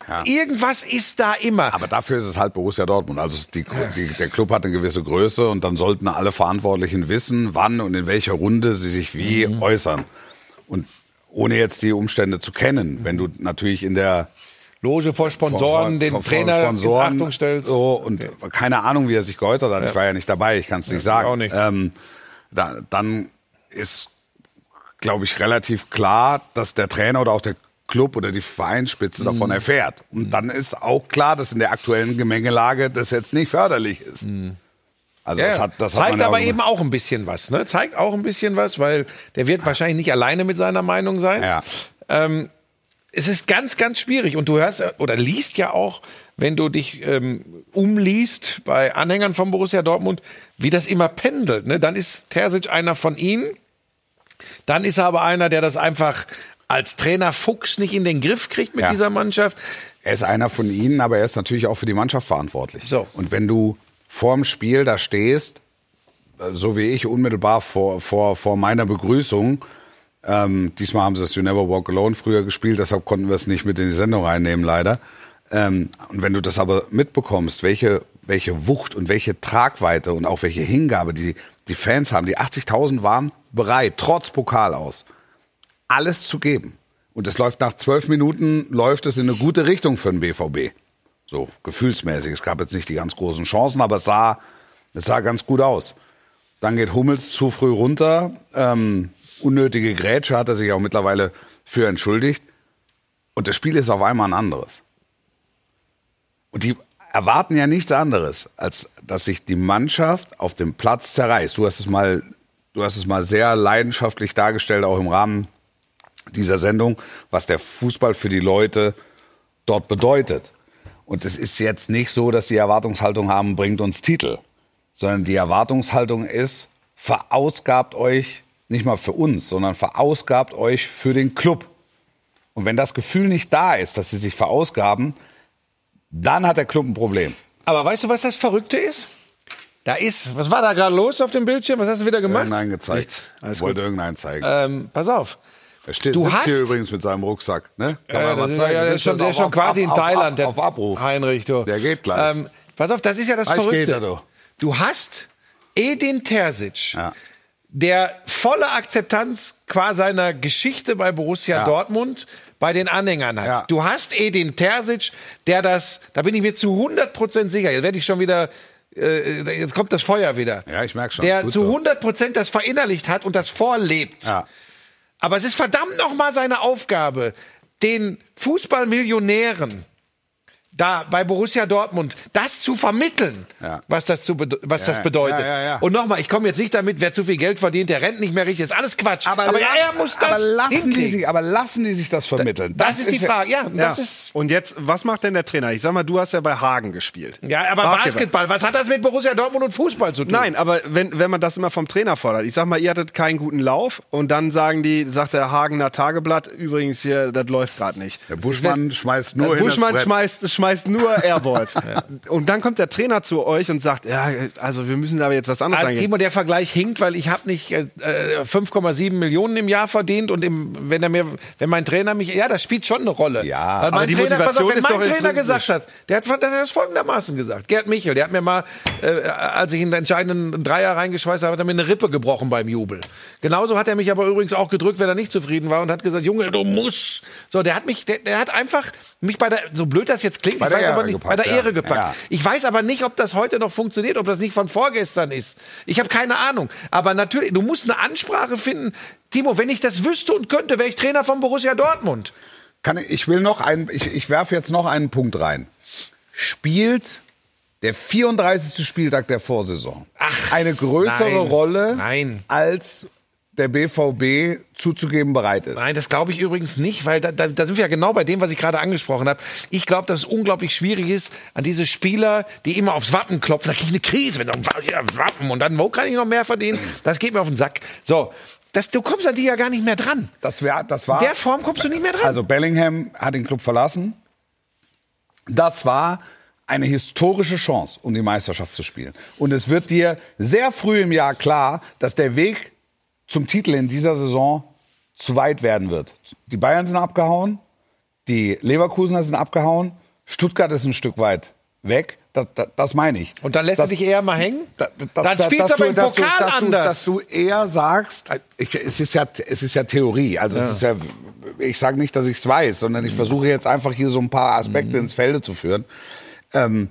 Ja. irgendwas ist da immer. Aber dafür ist es halt Borussia Dortmund. Also die, die, der Club hat eine gewisse Größe und dann sollten alle Verantwortlichen wissen, wann und in welcher Runde sie sich wie Mhm. äußern. Und ohne jetzt die Umstände zu kennen, wenn du natürlich in der Loge vor Sponsoren, von- den von Trainer Sponsoren, Achtung stellst. So, und keine Ahnung, wie er sich geäußert hat. Ich war ja nicht dabei, ich kann es nicht sagen. auch nicht. Ähm, da, dann ist glaube ich, relativ klar, dass der Trainer oder auch der Club oder die Vereinsspitze Mhm. davon erfährt. Und dann ist auch klar, dass in der aktuellen Gemengelage das jetzt nicht förderlich ist. Also das Ja, hat, das hat zeigt man ja aber eben auch ein bisschen was, ne? Zeigt auch ein bisschen was, weil der wird wahrscheinlich nicht alleine mit seiner Meinung sein. Ja. Ähm, es ist ganz, ganz schwierig. Und du hörst oder liest ja auch, wenn du dich ähm, umliest bei Anhängern von Borussia Dortmund, wie das immer pendelt. Ne? Dann ist Terzic einer von ihnen. Dann ist er aber einer, der das einfach als Trainer Fuchs nicht in den Griff kriegt mit Ja. dieser Mannschaft. Er ist einer von ihnen, aber er ist natürlich auch für die Mannschaft verantwortlich. So. Und wenn du vorm Spiel da stehst, äh, so wie ich unmittelbar vor, vor, vor meiner Begrüßung, ähm, diesmal haben sie das You Never Walk Alone früher gespielt, deshalb konnten wir es nicht mit in die Sendung reinnehmen, leider. Ähm, und wenn du das aber mitbekommst, welche, welche Wucht und welche Tragweite und auch welche Hingabe die, die Fans haben, die 80.000 waren bereit, trotz Pokal aus, alles zu geben. Und es läuft nach zwölf Minuten, läuft es in eine gute Richtung für den BVB. So, gefühlsmäßig. Es gab jetzt nicht die ganz großen Chancen, aber es sah, es sah ganz gut aus. Dann geht Hummels zu früh runter. Ähm, unnötige Grätsche hat er sich auch mittlerweile für entschuldigt. Und das Spiel ist auf einmal ein anderes. Und die erwarten ja nichts anderes, als dass sich die Mannschaft auf dem Platz zerreißt. Du hast es mal, du hast es mal sehr leidenschaftlich dargestellt, auch im Rahmen dieser Sendung, was der Fußball für die Leute dort bedeutet. Und es ist jetzt nicht so, dass die Erwartungshaltung haben, bringt uns Titel, sondern die Erwartungshaltung ist, verausgabt euch nicht mal für uns, sondern verausgabt euch für den Club. Und wenn das Gefühl nicht da ist, dass sie sich verausgaben, dann hat der Club ein Problem. Aber weißt du, was das Verrückte ist? Da ist, was war da gerade los auf dem Bildschirm? Was hast du wieder gemacht? Irgendeinen gezeigt. Alles Wollte irgendeinen zeigen. Ähm, pass auf. er steht, du sitzt hast- hier übrigens mit seinem Rucksack. Ne? Kann Ja, man mal zeigen. ja, der ist schon, der ist schon quasi auf- in Thailand. Auf, auf Abruf. Heinrich, du. Der geht gleich. Ähm, pass auf, das ist ja das Verrückte. geht er, du. Du hast Edin Terzic, Ja. Der volle Akzeptanz qua seiner Geschichte bei Borussia Ja. Dortmund bei den Anhängern hat. Ja. Du hast Edin Terzic, der das, da bin ich mir zu 100% sicher, jetzt werde ich schon wieder, äh, jetzt kommt das Feuer wieder. Ja, ich merk schon. Der Gut zu so. 100% das verinnerlicht hat und das vorlebt. Ja. Aber es ist verdammt nochmal seine Aufgabe, den Fußballmillionären da bei Borussia Dortmund das zu vermitteln, Ja. was das, zu bede was Ja, das bedeutet. ja, ja, ja. Und nochmal, ich komme jetzt nicht damit, wer zu viel Geld verdient, der rennt nicht mehr richtig, ist alles Quatsch. Aber, lass- er muss das aber lassen die sich, aber lassen die sich das vermitteln? das, ist die Frage. Ja, Ja. das ist Und jetzt, was macht denn der Trainer? Ich sag mal, du hast ja bei Hagen gespielt. ja, aber Basketball. was hat das mit Borussia Dortmund und Fußball zu tun? Nein, aber wenn, wenn man das immer vom Trainer fordert, ich sag mal, ihr hattet keinen guten Lauf und dann sagen die, sagt der Hagener Tageblatt, übrigens hier, das läuft gerade nicht. Der Buschmann schmeißt nur hin Buschmann das Brett. schmeißt, schmeißt nur (laughs) Airballs. Und dann kommt der Trainer zu euch und sagt, ja, also wir müssen da aber jetzt was anderes Ah, angehen. Timo, der Vergleich hinkt, weil ich habe nicht äh, äh, 5,7 Millionen im Jahr verdient und im, wenn er mir, wenn mein Trainer mich, ja, das spielt schon eine Rolle. Ja, weil aber mein die Trainer, pass auf, Motivation wenn ist mein doch Trainer gesagt hat, der hat, der hat das folgendermaßen gesagt. Gerd Michel, der hat mir mal, äh, als ich in den entscheidenden Dreier reingeschweißt habe, hat er mir eine Rippe gebrochen beim Jubel. Genauso hat er mich aber übrigens auch gedrückt, wenn er nicht zufrieden war und hat gesagt, Junge, du musst. So, der hat mich, der, der hat einfach mich bei der, so blöd das jetzt klingt, Bei ich der weiß aber Ehre nicht, bei gepackt, der ja. Ehre gepackt. Ja. Ich weiß aber nicht, ob das heute noch funktioniert, ob das nicht von vorgestern ist. Ich habe keine Ahnung. Aber natürlich, du musst eine Ansprache finden. Timo, wenn ich das wüsste und könnte, wäre ich Trainer von Borussia Dortmund. Kann ich, ich will noch einen, ich, ich werfe jetzt noch einen Punkt rein. Spielt der 34. Spieltag der Vorsaison Ach, eine größere nein, Rolle, nein. als der BVB zuzugeben bereit ist? Nein, das glaube ich übrigens nicht, weil da, da, da sind wir ja genau bei dem, was ich gerade angesprochen habe. Ich glaube, dass es unglaublich schwierig ist, an diese Spieler, die immer aufs Wappen klopfen, da kriege ich eine Krise, wenn dann ja, Wappen und dann, wo kann ich noch mehr verdienen? Das geht mir auf den Sack. So, das, du kommst an die ja gar nicht mehr dran. Das, wär, das war. In der Form kommst du nicht mehr dran. Also Bellingham hat den Club verlassen. Das war eine historische Chance, um die Meisterschaft zu spielen. Und es wird dir sehr früh im Jahr klar, dass der Weg zum Titel in dieser Saison zu weit werden wird. Die Bayern sind abgehauen, die Leverkusener sind abgehauen, Stuttgart ist ein Stück weit weg. Das, das, das meine ich. Und dann lässt das, du dich eher mal hängen? da- da- Dann dass du aber im Pokal dass anders. dass du eher sagst, ich, es, ist ja, es ist ja Theorie, also es ist ja, ich sage nicht, dass ich es weiß, sondern ich versuche jetzt einfach hier so ein paar Aspekte Mhm. ins Felde zu führen, ähm,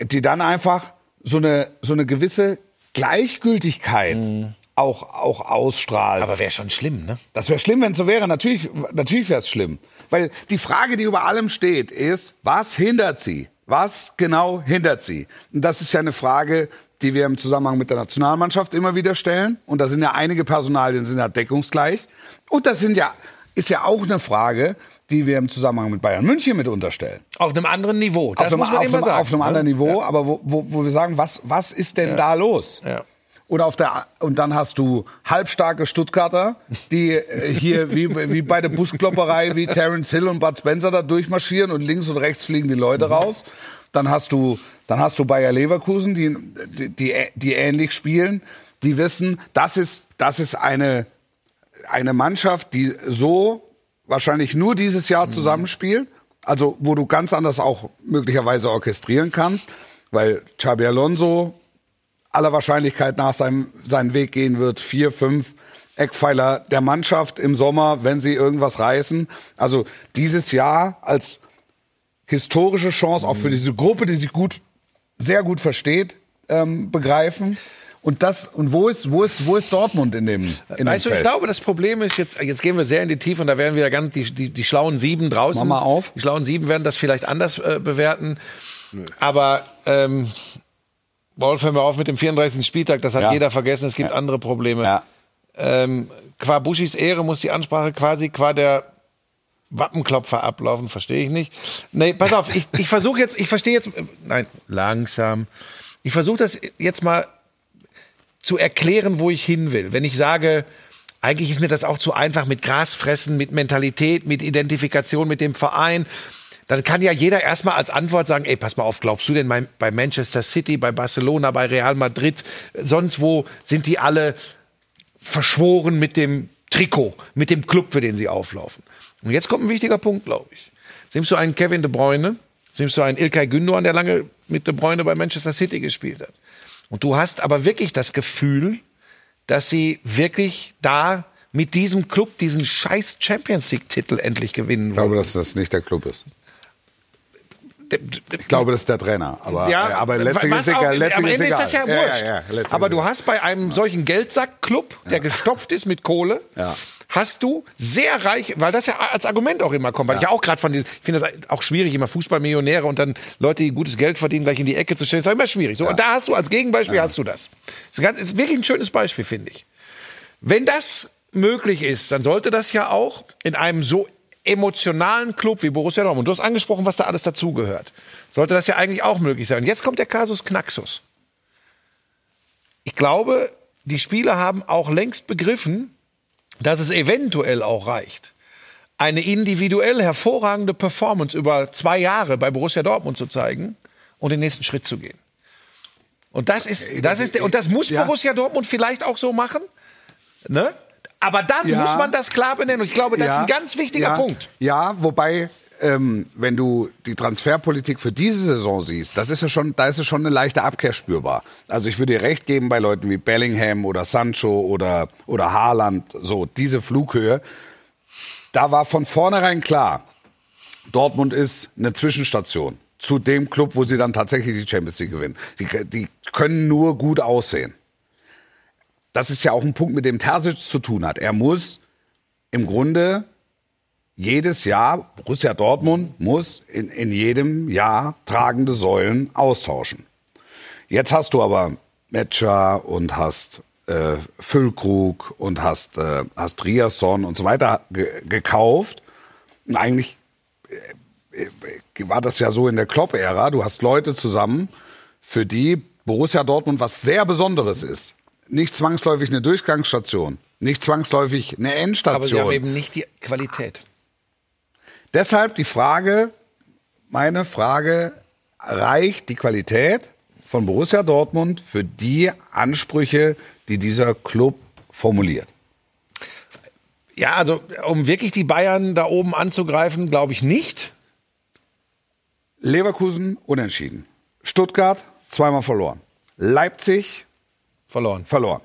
die dann einfach so eine, so eine gewisse Gleichgültigkeit Mhm. Auch, auch ausstrahlt. Aber wäre schon schlimm, ne? Das wäre schlimm, wenn es so wäre. Natürlich, natürlich wäre es schlimm. Weil die Frage, die über allem steht, ist, was hindert sie? Was genau hindert sie? Und das ist ja eine Frage, die wir im Zusammenhang mit der Nationalmannschaft immer wieder stellen. Und da sind ja einige Personalien sind ja deckungsgleich. Und das sind ja, ist ja auch eine Frage, die wir im Zusammenhang mit Bayern München mit unterstellen. Auf einem anderen Niveau. Das auf einem, muss man auf immer einem, sagen. auf einem ne? anderen Niveau, aber wo, wo, wo wir sagen, was, was ist denn da los? Ja. Oder auf der und dann hast du halbstarke Stuttgarter, die äh, hier wie, wie bei der Busklopperei wie Terence Hill und Bud Spencer da durchmarschieren und links und rechts fliegen die Leute raus. Dann hast du dann hast du Bayer Leverkusen, die die die, die ähnlich spielen, die wissen, das ist das ist eine eine Mannschaft, die so wahrscheinlich nur dieses Jahr zusammenspielt, also wo du ganz anders auch möglicherweise orchestrieren kannst, weil Xabi Alonso aller Wahrscheinlichkeit nach seinem, seinen Weg gehen wird. Vier, fünf Eckpfeiler der Mannschaft im Sommer, wenn sie irgendwas reißen. Also dieses Jahr als historische Chance auch für diese Gruppe, die sich gut, sehr gut versteht, ähm, begreifen. Und das, und wo ist, wo ist, wo ist Dortmund in dem, in Weißt dem du, ich glaube, das Problem ist jetzt, jetzt gehen wir sehr in die Tiefe und da werden wieder ganz, die, die, die schlauen Sieben draußen. Mach mal auf. Die schlauen Sieben werden das vielleicht anders äh, bewerten. Aber, ähm, Wolf, hör mal auf mit dem 34. Spieltag, das hat Ja. jeder vergessen, es gibt andere Probleme. Ja. Ähm, qua Buschis Ehre muss die Ansprache quasi qua der Wappenklopfer ablaufen, verstehe ich nicht. Nee, pass auf, ich, ich versuche jetzt, ich verstehe jetzt, nein, langsam. Ich versuche das jetzt mal zu erklären, wo ich hin will. Wenn ich sage, eigentlich ist mir das auch zu einfach mit Grasfressen, mit Mentalität, mit Identifikation mit dem Verein. Dann kann ja jeder erstmal als Antwort sagen, ey, pass mal auf, glaubst du denn bei Manchester City, bei Barcelona, bei Real Madrid, sonst wo sind die alle verschworen mit dem Trikot, mit dem Club, für den sie auflaufen. Und jetzt kommt ein wichtiger Punkt, glaube ich. Nimmst du einen Kevin De Bruyne, nimmst du einen Ilkay Gündoğan, der lange mit De Bruyne bei Manchester City gespielt hat. Und du hast aber wirklich das Gefühl, dass sie wirklich da mit diesem Club diesen scheiß Champions League Titel endlich gewinnen Ich wollen. glaube, dass das nicht der Club ist. Ich glaube, das ist der Trainer. Aber, Ja, äh, aber letztlich ist egal. Letztlich Am Ende ist das ja Ja, wurscht. ja, ja, letztlich Aber du hast bei einem solchen Geldsack-Club, der gestopft ist mit Kohle, Ja. hast du sehr reich, weil das ja als Argument auch immer kommt, weil ich ja auch gerade von diesen, ich finde das auch schwierig, immer Fußballmillionäre und dann Leute, die gutes Geld verdienen, gleich in die Ecke zu stellen, ist auch immer schwierig. So, und da hast du als Gegenbeispiel hast du das. Das ist, ganz, ist wirklich ein schönes Beispiel, finde ich. Wenn das möglich ist, dann sollte das ja auch in einem so emotionalen Club wie Borussia Dortmund, du hast angesprochen, was da alles dazugehört, sollte das ja eigentlich auch möglich sein. Und jetzt kommt der Kasus Knaxus. Ich glaube, die Spieler haben auch längst begriffen, dass es eventuell auch reicht, eine individuell hervorragende Performance über zwei Jahre bei Borussia Dortmund zu zeigen und den nächsten Schritt zu gehen. Und das ist, das ist, und das muss. Borussia Dortmund vielleicht auch so machen, ne? Aber dann Ja. muss man das klar benennen. Und ich glaube, das ist Ja, ein ganz wichtiger ja, Punkt. Ja, wobei, ähm, wenn du die Transferpolitik für diese Saison siehst, das ist ja schon, da ist ja schon eine leichte Abkehr spürbar. Also ich würde dir recht geben bei Leuten wie Bellingham oder Sancho oder, oder Haaland, so diese Flughöhe. Da war von vornherein klar, Dortmund ist eine Zwischenstation zu dem Club, wo sie dann tatsächlich die Champions League gewinnen. Die, die können nur gut aussehen. Das ist ja auch ein Punkt, mit dem Terzic zu tun hat. Er muss im Grunde jedes Jahr, Borussia Dortmund muss in, in jedem Jahr tragende Säulen austauschen. Jetzt hast du aber Metscher und hast äh, Füllkrug und hast, äh, hast Riasson und so weiter ge gekauft. Und eigentlich äh, äh, war das ja so in der Klopp-Ära. Du hast Leute zusammen, für die Borussia Dortmund was sehr Besonderes ist. Nicht zwangsläufig eine Durchgangsstation, nicht zwangsläufig eine Endstation. Aber sie haben eben nicht die Qualität. Deshalb die Frage, meine Frage, reicht die Qualität von Borussia Dortmund für die Ansprüche, die dieser Club formuliert? Ja, also um wirklich die Bayern da oben anzugreifen, glaube ich nicht. Leverkusen unentschieden. Stuttgart zweimal verloren. Leipzig Verloren. verloren.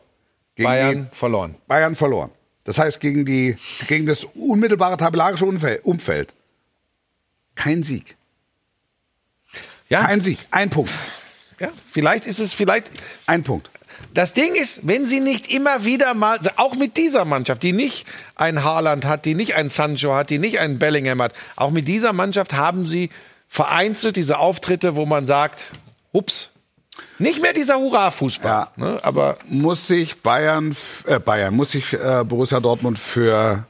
Gegen Bayern die, verloren. Bayern verloren. Das heißt, gegen, die, gegen das unmittelbare tabellarische Umfeld. Kein Sieg. Ja, Kein Sieg. Ein Punkt. ja, vielleicht ist es vielleicht. Ein Punkt. Das Ding ist, wenn sie nicht immer wieder mal, auch mit dieser Mannschaft, die nicht ein Haaland hat, die nicht ein Sancho hat, die nicht einen Bellingham hat, auch mit dieser Mannschaft haben sie vereinzelt diese Auftritte, wo man sagt, ups, nicht mehr dieser Hurra-Fußball. Ja. Ne? Aber Muss sich Bayern, äh, Bayern, muss sich äh, Borussia Dortmund für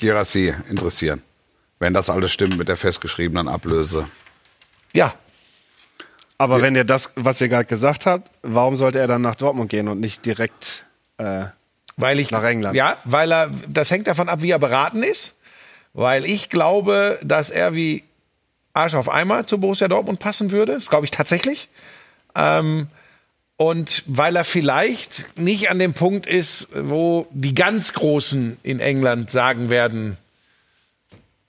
Girassi interessieren? Wenn das alles stimmt mit der festgeschriebenen Ablöse. ja, Aber wenn ihr das, was ihr gerade gesagt habt, warum sollte er dann nach Dortmund gehen und nicht direkt äh, Weil ich, Nach England. Ja, weil er, das hängt davon ab, wie er beraten ist. Weil ich glaube, dass er wie Arsch auf Eimer zu Borussia Dortmund passen würde. Das glaube ich tatsächlich. Ähm, und weil er vielleicht nicht an dem Punkt ist, wo die ganz Großen in England sagen werden,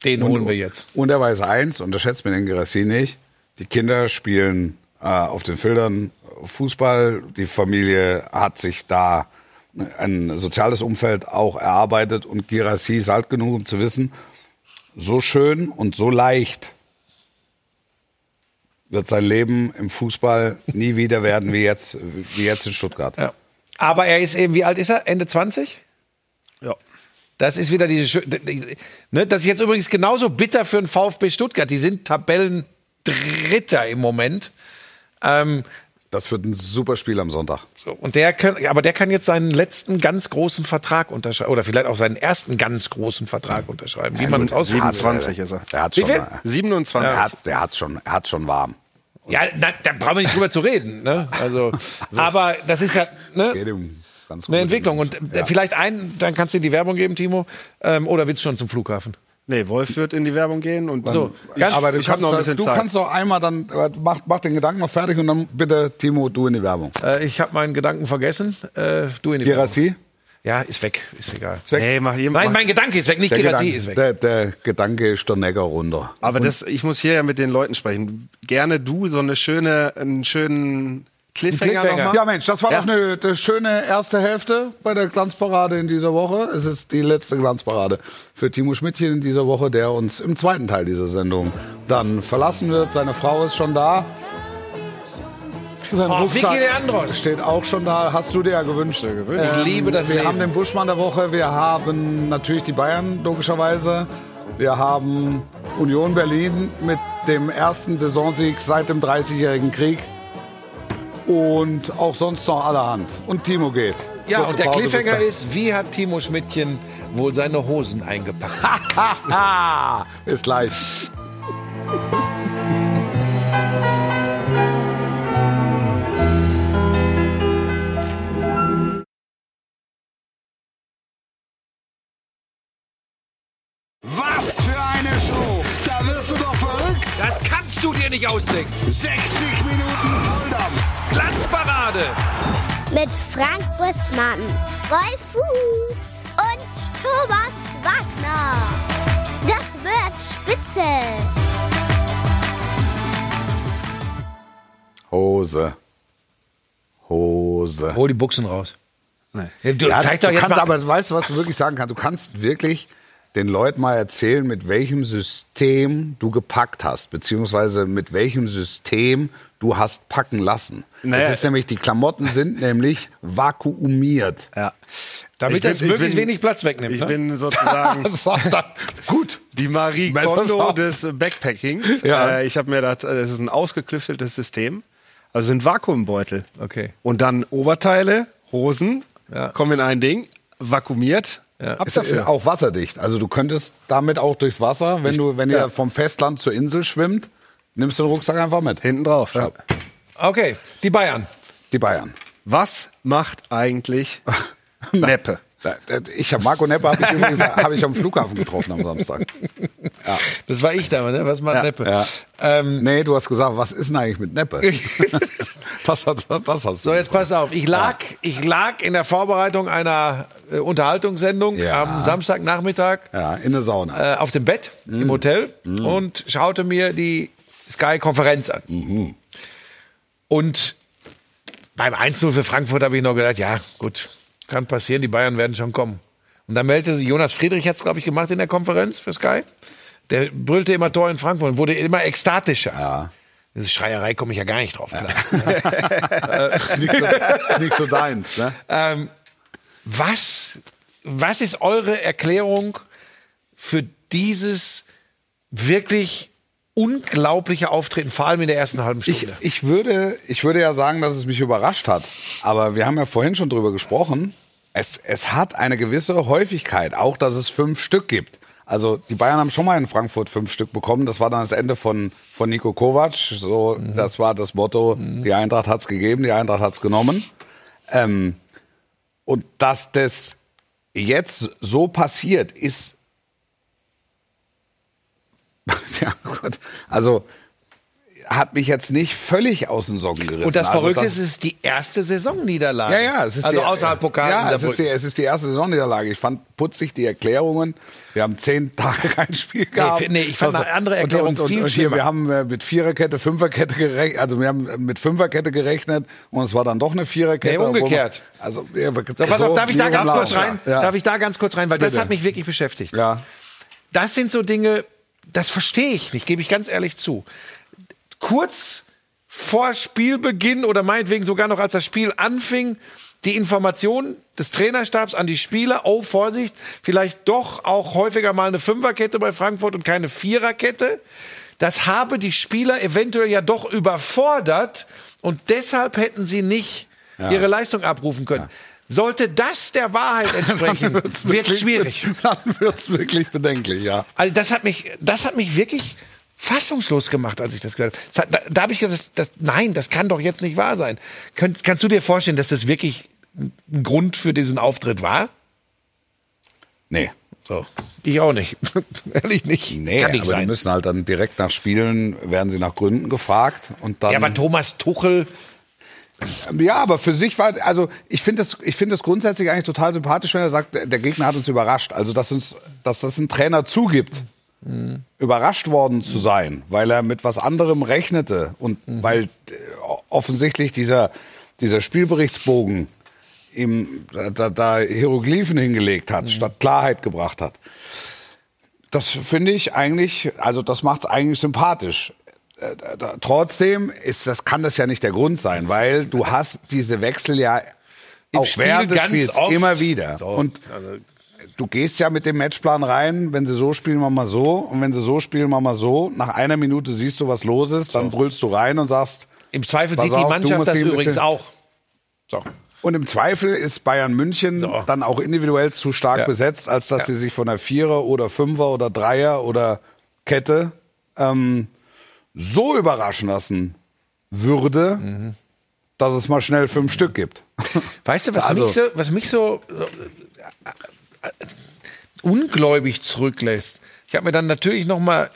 den holen wir jetzt. Und er weiß eins, unterschätzt mir den Girassi nicht. Die Kinder spielen äh, auf den Feldern Fußball. Die Familie hat sich da ein soziales Umfeld auch erarbeitet. Und Girassi ist alt genug, um zu wissen, so schön und so leicht wird sein Leben im Fußball nie wieder werden wie jetzt, wie jetzt in Stuttgart. Ja. Aber er ist eben, wie alt ist er? Ende 20? ja. Das ist wieder diese ne, Das ist jetzt übrigens genauso bitter für den VfB Stuttgart. Die sind Tabellendritter im Moment. Ähm, Das wird ein super Spiel am Sonntag. so, und der kann, aber der kann jetzt seinen letzten ganz großen Vertrag unterschreiben oder vielleicht auch seinen ersten ganz großen Vertrag unterschreiben, wie man es aussieht. 27 ist er. Der hat Wie schon, viel? er 27. hat, der hat's schon, er hat's schon warm. Ja, na, da brauchen wir nicht drüber zu reden. Ne? Also, (laughs) aber das ist ja ne, Geht ihm ganz gut. eine Entwicklung. Und äh, vielleicht ein, dann kannst du in die Werbung geben, Timo. Ähm, oder willst du schon zum Flughafen? Nee, Wolf wird in die Werbung gehen und So, ich, ganz- aber du, ich habe kannst, noch ein doch- bisschen du Zeit. kannst doch einmal dann, mach, mach den Gedanken noch fertig und dann bitte, Timo, du in die Werbung. Äh, ich habe meinen Gedanken vergessen. Äh, du in die Werbung. Girassi? Ja, ist weg. Ist egal. weg. hey, mach jemand. Nein, mein Gedanke ist weg, nicht Gedanke, ist weg. Der, der Gedanke ist der Necker runter. Aber das, ich muss hier ja mit den Leuten sprechen. Gerne du so eine schöne, einen schönen Cliffhanger, Cliffhanger. Ja, Mensch, das war Ja. doch eine, eine schöne erste Hälfte bei der Glanzparade in dieser Woche. Es ist die letzte Glanzparade für Timo Schmidtchen in dieser Woche, der uns im zweiten Teil dieser Sendung dann verlassen wird. Seine Frau ist schon da. Sein Oh, Rucksack Vicky Leandros. steht auch schon da. Hast du dir ja gewünscht. Ich liebe das Wir Leben. haben den Buschmann der Woche. Wir haben natürlich die Bayern, logischerweise. Wir haben Union Berlin mit dem ersten Saisonsieg seit dem 30-jährigen Krieg. Und auch sonst noch allerhand. Und Timo geht. Ja, Kurze und der Pause, Cliffhanger ist, wie hat Timo Schmidtchen wohl seine Hosen eingepackt? Ah, bis gleich. Was für eine Show! Da wirst du doch verrückt! Das kannst du dir nicht ausdenken. 60 Minuten! Glanzparade. Mit Frank Buschmann, Wolf Fuß und Thomas Wagner. Das wird spitze. Hose. Hose. Hol die Buchsen raus. Nee. Ja, Du, Ja, zeig du doch jetzt kannst mal. aber, weißt du, was du wirklich sagen kannst? Du kannst wirklich den Leuten mal erzählen, mit welchem System du gepackt hast, beziehungsweise mit welchem System du hast packen lassen. Naja. das ist nämlich, die Klamotten sind (laughs) nämlich vakuumiert. Ja. damit Ich bin- das ich möglichst bin- wenig Platz wegnimmt. Ich ne? bin sozusagen (laughs) Gut. die Marie Kondo (laughs) des Backpackings. Ja. Äh, ich habe mir das, äh, das ist ein ausgeklüfteltes System. Also sind Vakuumbeutel. Okay. Und dann Oberteile, Hosen, Ja. kommen in ein Ding, vakuumiert. Ab Ist, ist auch wasserdicht. Also du könntest damit auch durchs Wasser, wenn du, wenn ihr vom Festland zur Insel schwimmt, nimmst du den Rucksack einfach mit. Hinten drauf. Ja. Okay, die Bayern. Die Bayern. Was macht eigentlich (laughs) Neppe? Ich habe Marco Neppe habe ich übrigens (laughs) hab ich am Flughafen getroffen am Samstag. Das war ich damals, ne? Was macht Neppe? Ja. Ähm, Nee, du hast gesagt, was ist denn eigentlich mit Neppe? (laughs) das, hat, das hast du. so, jetzt pass auf. Ich lag, ich lag in der Vorbereitung einer äh, Unterhaltungssendung Ja. am Samstagnachmittag ja, in der Sauna. äh, auf dem Bett Mhm. im Hotel und schaute mir die Sky-Konferenz an. Mhm. Und beim 1-0 für Frankfurt habe ich noch gedacht, ja, gut, kann passieren, die Bayern werden schon kommen. Und dann meldete sich, Jonas Friedrich hat es, glaube ich, gemacht in der Konferenz für Sky. Der brüllte immer Tor in Frankfurt und wurde immer ekstatischer. Ja. Diese Schreierei komme ich ja gar nicht drauf. Klar. (laughs) ist, nicht so, ist nicht so deins, ne? Ähm, was, was ist eure Erklärung für dieses wirklich unglaubliche Auftreten, vor allem in der ersten halben Ich, Stunde? ich, würde, ich würde ja sagen, dass es mich überrascht hat. Aber wir haben ja vorhin schon drüber gesprochen. Es, es hat eine gewisse Häufigkeit, auch dass es fünf Stück gibt. Also die Bayern haben schon mal in Frankfurt fünf Stück bekommen. Das war dann das Ende von, von Nico Kovac. So, Das war das Motto, die Eintracht hat's gegeben, die Eintracht hat's genommen. Ähm, und dass das jetzt so passiert, ist (laughs) ja Gott, also hat mich jetzt nicht völlig aus den Socken gerissen. Und das also Verrückte ist, es ist die erste Saisonniederlage. ja, ja, es ist also die, außerhalb Pokal. Ja, es ist, die, es ist die erste Saisonniederlage. Ich fand putzig die Erklärungen. Wir haben zehn (laughs) Tage kein Spiel gehabt. nee, ich fand Was- eine andere Erklärung und, und, viel und hier, schlimmer. Wir haben äh, mit Viererkette, Fünferkette gerechnet. Also wir haben mit Fünferkette gerechnet und es war dann doch eine Viererkette. Nee, umgekehrt. man- Also ja, So, pass auf, darf ich da ganz kurz rein? Ja. Darf ich da ganz kurz rein? Weil das Bitte. hat mich wirklich beschäftigt. Ja. Das sind so Dinge, das verstehe ich nicht, gebe ich ganz ehrlich zu. Kurz vor Spielbeginn oder meinetwegen sogar noch als das Spiel anfing, die Information des Trainerstabs an die Spieler, oh Vorsicht, vielleicht doch auch häufiger mal eine Fünferkette bei Frankfurt und keine Viererkette. Das habe die Spieler eventuell ja doch überfordert und deshalb hätten sie nicht ihre Leistung abrufen können. Sollte das der Wahrheit (laughs) entsprechen, wird wirklich- schwierig. (laughs) Dann wird's wirklich bedenklich, ja. Also das hat mich, das hat mich wirklich fassungslos gemacht, als ich das gehört habe. Da, da habe ich gedacht, das, das, nein, das kann doch jetzt nicht wahr sein. Könnt, kannst du dir vorstellen, dass das wirklich ein Grund für diesen Auftritt war? Nee. So, ich auch nicht. (laughs) Ehrlich nicht. Nee, kann nicht aber die sein. müssen halt dann direkt nach Spielen, werden sie nach Gründen gefragt und dann. Ja, aber Thomas Tuchel, Ja, aber für sich war, also ich finde das, ich finde das grundsätzlich eigentlich total sympathisch, wenn er sagt, der Gegner hat uns überrascht. Also dass uns, dass das ein Trainer zugibt, überrascht worden zu sein, weil er mit was anderem rechnete und weil äh, offensichtlich dieser dieser Spielberichtsbogen ihm da, da, da Hieroglyphen hingelegt hat, statt Klarheit gebracht hat. Das finde ich eigentlich, also das macht es eigentlich sympathisch. Äh, Trotzdem ist das kann das ja nicht der Grund sein, weil du hast diese Wechsel ja auch Spiel während des Spiels oft. immer wieder. So, Und du gehst ja mit dem Matchplan rein, wenn sie so spielen, machen wir so und wenn sie so spielen, machen wir so. Nach einer Minute siehst du, was los ist, dann brüllst du rein und sagst, im Zweifel sieht die auf, du Mannschaft das übrigens auch. So. Und im Zweifel ist Bayern München So. dann auch individuell zu stark Ja. besetzt, als dass sie sich von der Vierer oder Fünfer oder Dreier oder Kette ähm, so überraschen lassen würde, Mhm. dass es mal schnell fünf Stück gibt. (laughs) Weißt du, was Also- mich so, was mich so, so äh, äh, ungläubig zurücklässt? Ich habe mir dann natürlich noch mal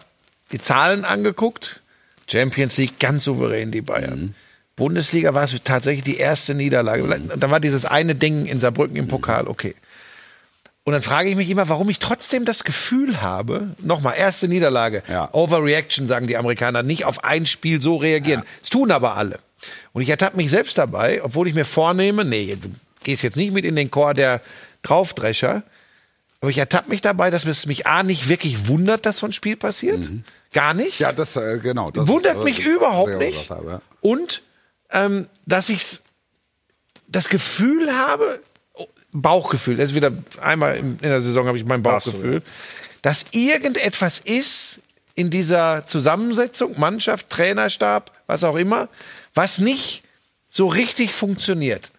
die Zahlen angeguckt. Champions League ganz souverän die Bayern. Bundesliga war es tatsächlich die erste Niederlage. Da war dieses eine Ding in Saarbrücken im Pokal, okay. Und dann frage ich mich immer, warum ich trotzdem das Gefühl habe, nochmal, erste Niederlage, Ja. Overreaction, sagen die Amerikaner, nicht auf ein Spiel so reagieren. Das tun aber alle. Und ich ertappe mich selbst dabei, obwohl ich mir vornehme, nee, du gehst jetzt nicht mit in den Chor der Draufdrescher, aber ich ertappe mich dabei, dass es mich A nicht wirklich wundert, dass so ein Spiel passiert. Gar nicht. Ja, das äh, genau. Das Wundert ist, mich überhaupt nicht. habe, ja. Und ähm, dass ich das Gefühl habe, Bauchgefühl, das ist wieder einmal in, der Saison habe ich mein Bauchgefühl, dass irgendetwas ist in dieser Zusammensetzung, Mannschaft, Trainerstab, was auch immer, was nicht so richtig funktioniert.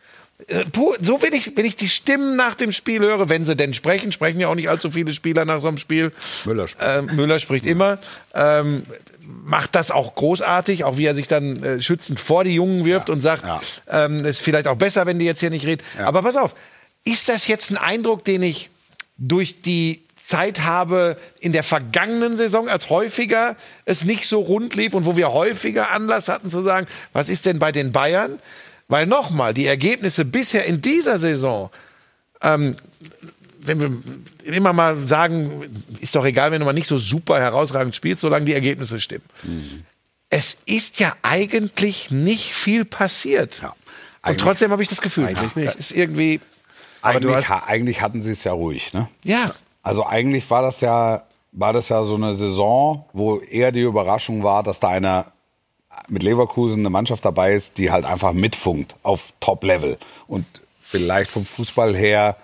Äh, So wenn ich, wenn ich die Stimmen nach dem Spiel höre, wenn sie denn sprechen, sprechen ja auch nicht allzu viele Spieler nach so einem Spiel. Müller spricht. Ähm, Müller spricht immer. Ähm, macht das auch großartig, auch wie er sich dann äh, schützend vor die Jungen wirft und sagt, ja. ähm, ist vielleicht auch besser, wenn die jetzt hier nicht reden. Aber pass auf, ist das jetzt ein Eindruck, den ich durch die Zeit habe in der vergangenen Saison, als häufiger es nicht so rund lief und wo wir häufiger Anlass hatten zu sagen, was ist denn bei den Bayern? Weil nochmal, die Ergebnisse bisher in dieser Saison ähm, wenn wir immer mal sagen, ist doch egal, wenn du mal nicht so super herausragend spielst, solange die Ergebnisse stimmen. Es ist ja eigentlich nicht viel passiert. Ja, Und trotzdem habe ich das Gefühl, das ist irgendwie, Eigentlich, hast- ha- eigentlich hatten sie es ja ruhig, ne? ja, Also eigentlich war das ja, war das ja so eine Saison, wo eher die Überraschung war, dass da einer mit Leverkusen eine Mannschaft dabei ist, die halt einfach mitfunkt auf Top-Level und vielleicht vom Fußball her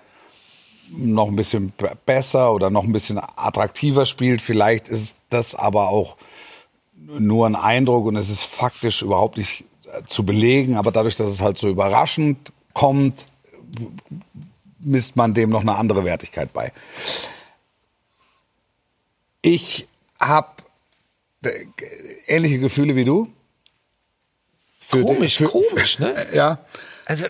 noch ein bisschen besser oder noch ein bisschen attraktiver spielt. Vielleicht ist das aber auch nur ein Eindruck und es ist faktisch überhaupt nicht äh, zu belegen. Aber dadurch, dass es halt so überraschend kommt, misst man dem noch eine andere Wertigkeit bei. Ich habe ähnliche Gefühle wie du. Für Komisch, für- komisch, ne? (laughs) Ja. Also,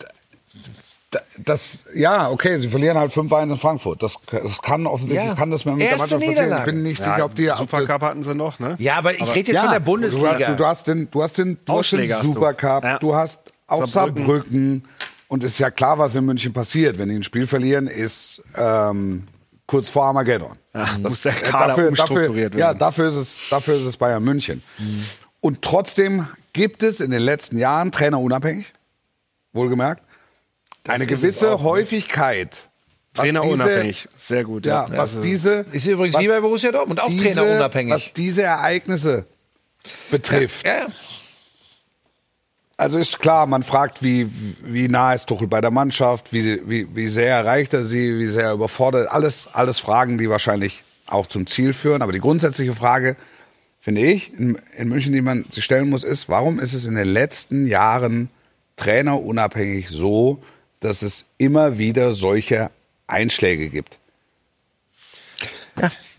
Da- Das, ja, okay, sie verlieren halt 5-1 in Frankfurt. Das, das kann offensichtlich, Ja. kann das mit der Erste Mannschaft passieren. Ich bin nicht sicher, ob die, Supercup hatten sie noch, ne? ja, aber ich rede jetzt von der Bundesliga. Du hast, du hast den, du hast den, du hast den Ausschläge hast du. Supercup, Ja. du hast auch Saarbrücken. Saarbrücken. Und ist ja klar, was in München passiert. Wenn die ein Spiel verlieren, ist ähm, kurz vor Armageddon. Ja, Das- muss der äh, Kader dafür, umstrukturiert dafür, Ja, werden. dafür ist, es, dafür ist es Bayern München. Und trotzdem gibt es in den letzten Jahren Trainer unabhängig, wohlgemerkt, eine ist es gewisse auch, ne? Häufigkeit. was Trainer diese- unabhängig. Sehr gut. Ja, Ja, was Also, diese. Ist übrigens was wie bei Borussia Dortmund, auch diese, trainerunabhängig. Was diese Ereignisse betrifft. ja, ja. Also ist klar, man fragt, wie, wie nah ist Tuchel bei der Mannschaft, wie, wie, wie sehr erreicht er sie, wie sehr überfordert. Alles, alles Fragen, die wahrscheinlich auch zum Ziel führen. Aber die grundsätzliche Frage, finde ich, in, in München, die man sich stellen muss, ist, warum ist es in den letzten Jahren trainerunabhängig so, dass es immer wieder solche Einschläge gibt?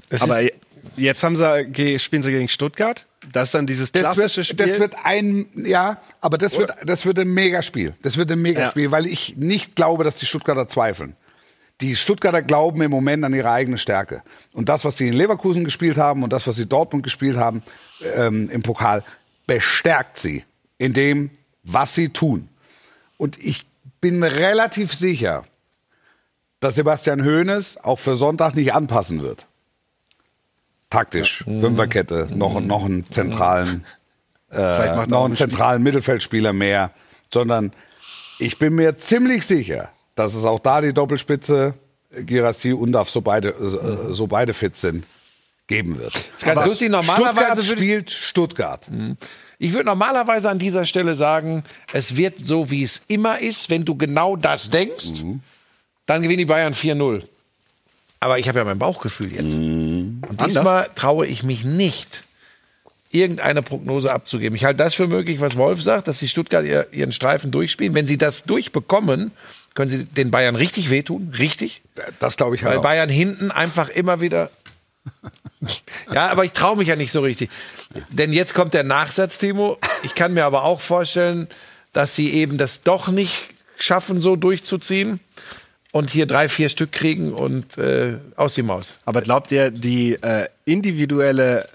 Das aber ist, jetzt haben sie, spielen sie gegen Stuttgart. Das ist dann dieses Das klassische wird, Spiel. das wird ein, ja, aber das wird, das wird ein Megaspiel. Das wird ein Megaspiel, weil ich nicht glaube, dass die Stuttgarter zweifeln. Die Stuttgarter glauben im Moment an ihre eigene Stärke. Und das, was sie in Leverkusen gespielt haben und das, was sie Dortmund gespielt haben ähm, im Pokal, bestärkt sie in dem, was sie tun. Und ich bin relativ sicher, dass Sebastian Hoeneß auch für Sonntag nicht anpassen wird. Taktisch, Fünferkette, noch, noch einen zentralen macht er noch einen ein Spiel. zentralen Mittelfeldspieler mehr, sondern ich bin mir ziemlich sicher, dass es auch da die Doppelspitze Girassi und Undav, so beide, äh, so beide fit sind, geben wird. lustig, normalerweise Stuttgart spielt Stuttgart. Ich würde normalerweise an dieser Stelle sagen, es wird so, wie es immer ist. Wenn du genau das denkst, dann gewinnen die Bayern 4-0. Aber ich habe ja mein Bauchgefühl jetzt. Und diesmal traue ich mich nicht, irgendeine Prognose abzugeben. Ich halte das für möglich, was Wolf sagt, dass die Stuttgart ihr, ihren Streifen durchspielen. Wenn sie das durchbekommen, können sie den Bayern richtig wehtun. Richtig. Das glaube ich halt Weil auch. Bayern hinten einfach immer wieder. (laughs) ja, aber ich traue mich ja nicht so richtig. Denn jetzt kommt der Nachsatz, Timo. Ich kann mir aber auch vorstellen, dass sie eben das doch nicht schaffen, so durchzuziehen und hier drei, vier Stück kriegen und äh, aus die Maus. Aber glaubt ihr, die äh, individuelle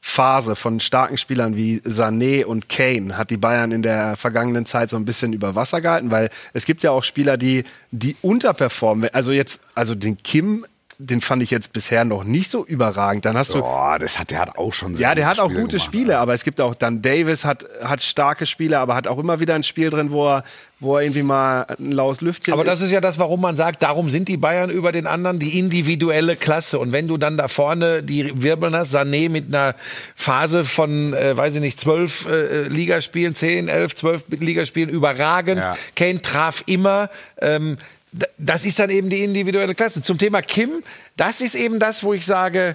Phase von starken Spielern wie Sané und Kane hat die Bayern in der vergangenen Zeit so ein bisschen über Wasser gehalten? Weil es gibt ja auch Spieler, die, die unterperformen. Also jetzt, also den Kim, den fand ich jetzt bisher noch nicht so überragend. Dann hast du Boah, das hat, der hat auch schon Ja, der hat auch gute gemacht. Spiele, aber es gibt auch dann Davis hat, hat starke Spiele, aber hat auch immer wieder ein Spiel drin, wo er, wo er irgendwie mal ein laues Lüftchen Aber das ist ja das, warum man sagt, darum sind die Bayern über den anderen die individuelle Klasse. Und wenn du dann da vorne die wirbeln hast, Sané mit einer Phase von, äh, weiß ich nicht, zwölf äh, Ligaspielen, zehn, elf, zwölf Ligaspielen, überragend. Ja. Kane traf immer. Ähm, das ist dann eben die individuelle Klasse. Zum Thema Kim, das ist eben das, wo ich sage,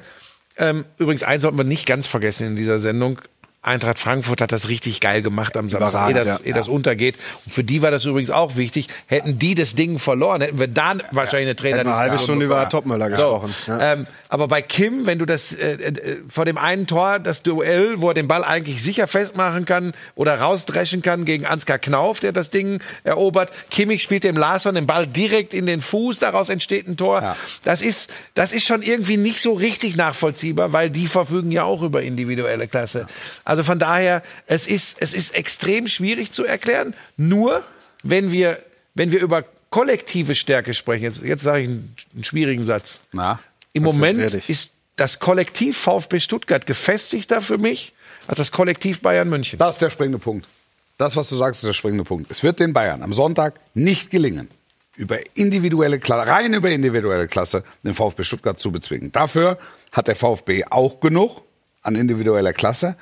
ähm, übrigens, eins sollten wir nicht ganz vergessen in dieser Sendung. Eintracht Frankfurt hat das richtig geil gemacht am Samstag, ehe das, ja. ehe das untergeht. Und für die war das übrigens auch wichtig. Hätten die das Ding verloren, hätten wir da wahrscheinlich eine Trainer eine halbe Stunde über Topmöller gesprochen. So, Ja. ähm, aber bei Kim, wenn du das äh, äh, vor dem einen Tor, das Duell, wo er den Ball eigentlich sicher festmachen kann oder rausdreschen kann gegen Ansgar Knauf, der das Ding erobert. Kimmich spielt dem Larsson den Ball direkt in den Fuß, daraus entsteht ein Tor. Ja. Das ist, das ist schon irgendwie nicht so richtig nachvollziehbar, weil die verfügen ja auch über individuelle Klasse. Also von daher, es ist, es ist extrem schwierig zu erklären. Nur, wenn wir, wenn wir über kollektive Stärke sprechen, jetzt, jetzt sage ich einen, einen schwierigen Satz. Na? Im Moment ist das Kollektiv VfB Stuttgart gefestigter für mich als das Kollektiv Bayern München. Das ist der springende Punkt. Das, was du sagst, ist der springende Punkt. Es wird den Bayern am Sonntag nicht gelingen, über individuelle Klasse, rein über individuelle Klasse, den VfB Stuttgart zu bezwingen. Dafür hat der VfB auch genug an individueller Klasse.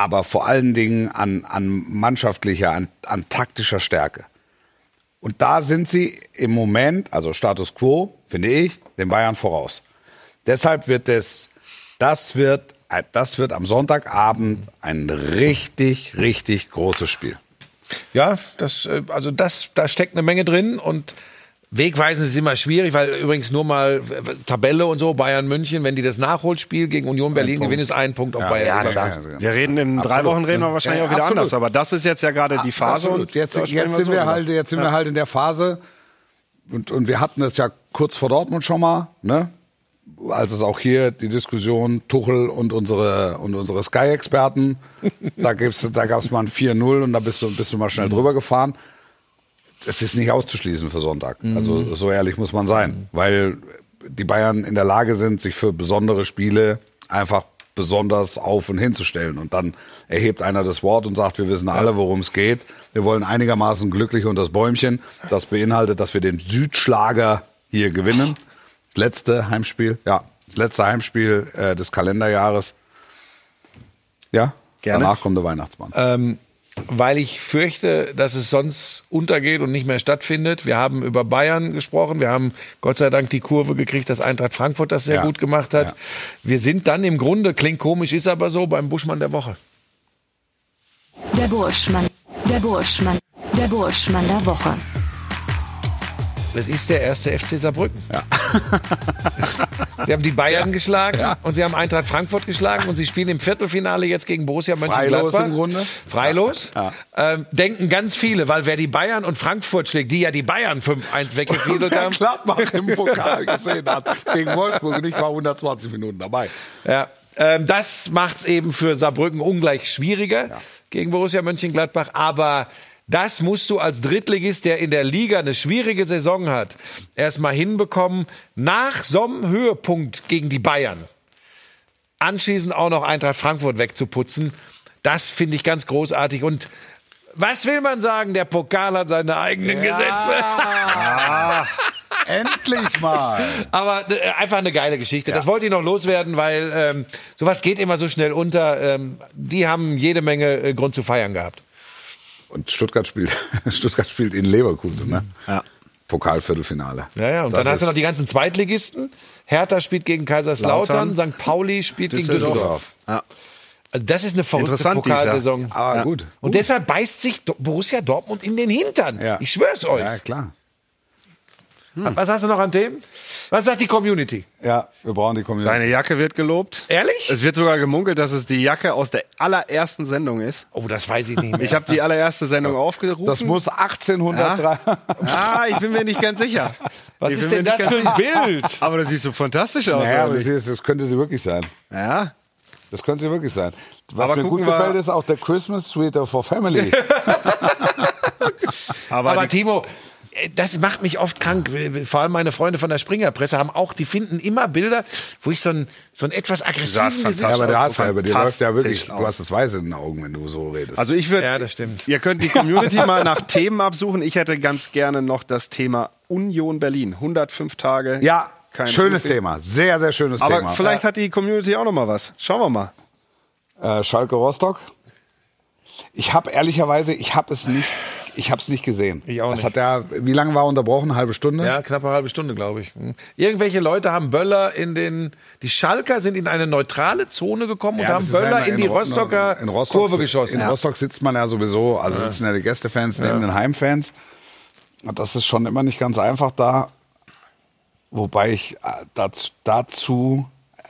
Aber vor allen Dingen an, an mannschaftlicher, an, an taktischer Stärke. Und da sind sie im Moment, also Status quo, finde ich, den Bayern voraus. Deshalb wird es, das wird, das wird am Sonntagabend ein richtig, richtig großes Spiel. Ja, das, äh, also das, da steckt eine Menge drin und Wegweisen ist immer schwierig, weil übrigens nur mal Tabelle und so, Bayern München, wenn die das Nachholspiel gegen Union Berlin gewinnen, ist ein Punkt auf Bayern. Ja, klar. Wir reden in drei Absolut. Wochen reden wir wahrscheinlich Ja, auch wieder absolut. anders, aber das ist jetzt ja gerade die Phase Absolut. und Jetzt, jetzt wir sind so wir halt, jetzt sind wir halt in der Phase und, und wir hatten es ja kurz vor Dortmund schon mal, ne? Als es auch hier die Diskussion Tuchel und unsere und unsere Sky-Experten, da gibt's, da gab es mal ein 4-0 und da bist du, bist du mal schnell drüber gefahren. Es ist nicht auszuschließen für Sonntag. Also so ehrlich muss man sein, weil die Bayern in der Lage sind, sich für besondere Spiele einfach besonders auf und hinzustellen. Und dann erhebt einer das Wort und sagt, wir wissen alle, worum es geht. Wir wollen einigermaßen glücklich unter das Bäumchen. Das beinhaltet, dass wir den Südschlager hier gewinnen. Das letzte Heimspiel, ja, das letzte Heimspiel äh, des Kalenderjahres. Ja, Gerne. danach kommt der Weihnachtsmann. ähm, weil ich fürchte, dass es sonst untergeht und nicht mehr stattfindet. Wir haben über Bayern gesprochen. Wir haben Gott sei Dank die Kurve gekriegt, dass Eintracht Frankfurt das sehr Ja. gut gemacht hat. Ja. Wir sind dann im Grunde, klingt komisch, ist aber so, beim Buschmann der Woche. Der Burschmann. Der Burschmann. Der Burschmann der Woche. Das ist der erste FC Saarbrücken. sie (laughs) haben die Bayern geschlagen und sie haben Eintracht Frankfurt geschlagen und sie spielen im Viertelfinale jetzt gegen Borussia Mönchengladbach. Freilos im Grunde. Freilos. Ähm, denken ganz viele, weil wer die Bayern und Frankfurt schlägt, die ja die Bayern 5-1 weggefieselt haben. Gladbach im (laughs) Pokal gesehen hat gegen Wolfsburg und ich war 120 Minuten dabei. Ja, ähm, das macht's eben für Saarbrücken ungleich schwieriger gegen Borussia Mönchengladbach. Aber das musst du als Drittligist, der in der Liga eine schwierige Saison hat, erstmal hinbekommen, nach so einem Höhepunkt gegen die Bayern anschließend auch noch Eintracht Frankfurt wegzuputzen. Das finde ich ganz großartig. Und was will man sagen? Der Pokal hat seine eigenen Gesetze. Endlich mal. (laughs) Aber äh, einfach eine geile Geschichte. Das wollte ich noch loswerden, weil ähm, sowas geht immer so schnell unter. Ähm, die haben jede Menge äh, Grund zu feiern gehabt. Und Stuttgart spielt, (laughs) Stuttgart spielt in Leverkusen, ne? Ja. Pokalviertelfinale. Ja, ja. Und Das dann hast du noch die ganzen Zweitligisten. Hertha spielt gegen Kaiserslautern, St. Pauli spielt gegen Düsseldorf. Ja. Also das ist eine verrückte. Pokalsaison. Ah, gut. Und deshalb beißt sich Borussia Dortmund in den Hintern. Ja. Ich schwör's euch. Ja, klar. Was hast du noch an Themen? Was sagt die Community? Ja, wir brauchen die Community. Deine Jacke wird gelobt. Ehrlich? Es wird sogar gemunkelt, dass es die Jacke aus der allerersten Sendung ist. Oh, das weiß ich nicht mehr. Ich habe die allererste Sendung aufgerufen. Das muss 1803. Ah, ich bin mir nicht ganz sicher. Was Ich ist denn das für ein Bild? (laughs) Aber das sieht so fantastisch aus. Naja, das, ist, das könnte sie wirklich sein. ja. Das könnte sie wirklich sein. Was Aber mir gut gefällt, ist auch der Christmas Sweater for Family. (laughs) Aber, Aber Timo, das macht mich oft krank. Vor allem meine Freunde von der Springerpresse haben auch, die finden immer Bilder, wo ich so ein, so ein etwas ist Gesicht ja, aber der hast ja, bei dir läuft ja wirklich, du hast das Weiße in den Augen, wenn du so redest. also ich würde, Ja, das stimmt. ihr könnt die Community (laughs) mal nach Themen absuchen. Ich hätte ganz gerne noch das Thema Union Berlin. 105 Tage. ja, kein schönes Profi. Thema. Sehr, sehr schönes Aber Thema. vielleicht hat die Community auch noch mal was. Schauen wir mal. Äh, Schalke Rostock. Ich habe ehrlicherweise, ich habe es nicht, ich habe es nicht gesehen. Ich auch Das nicht. hat ja, wie lange war unterbrochen? Eine halbe Stunde? Ja, knapp eine halbe Stunde, glaube ich. Hm. Irgendwelche Leute haben Böller in den, die Schalker sind in eine neutrale Zone gekommen und Ja, haben das ist ja Böller immer in die Ro- Rostocker in Rostock, Kurve geschossen. In Rostock sitzt man ja sowieso, also sitzen ja die Gästefans neben den Heimfans. Und das ist schon immer nicht ganz einfach da. Wobei ich äh, dazu, dazu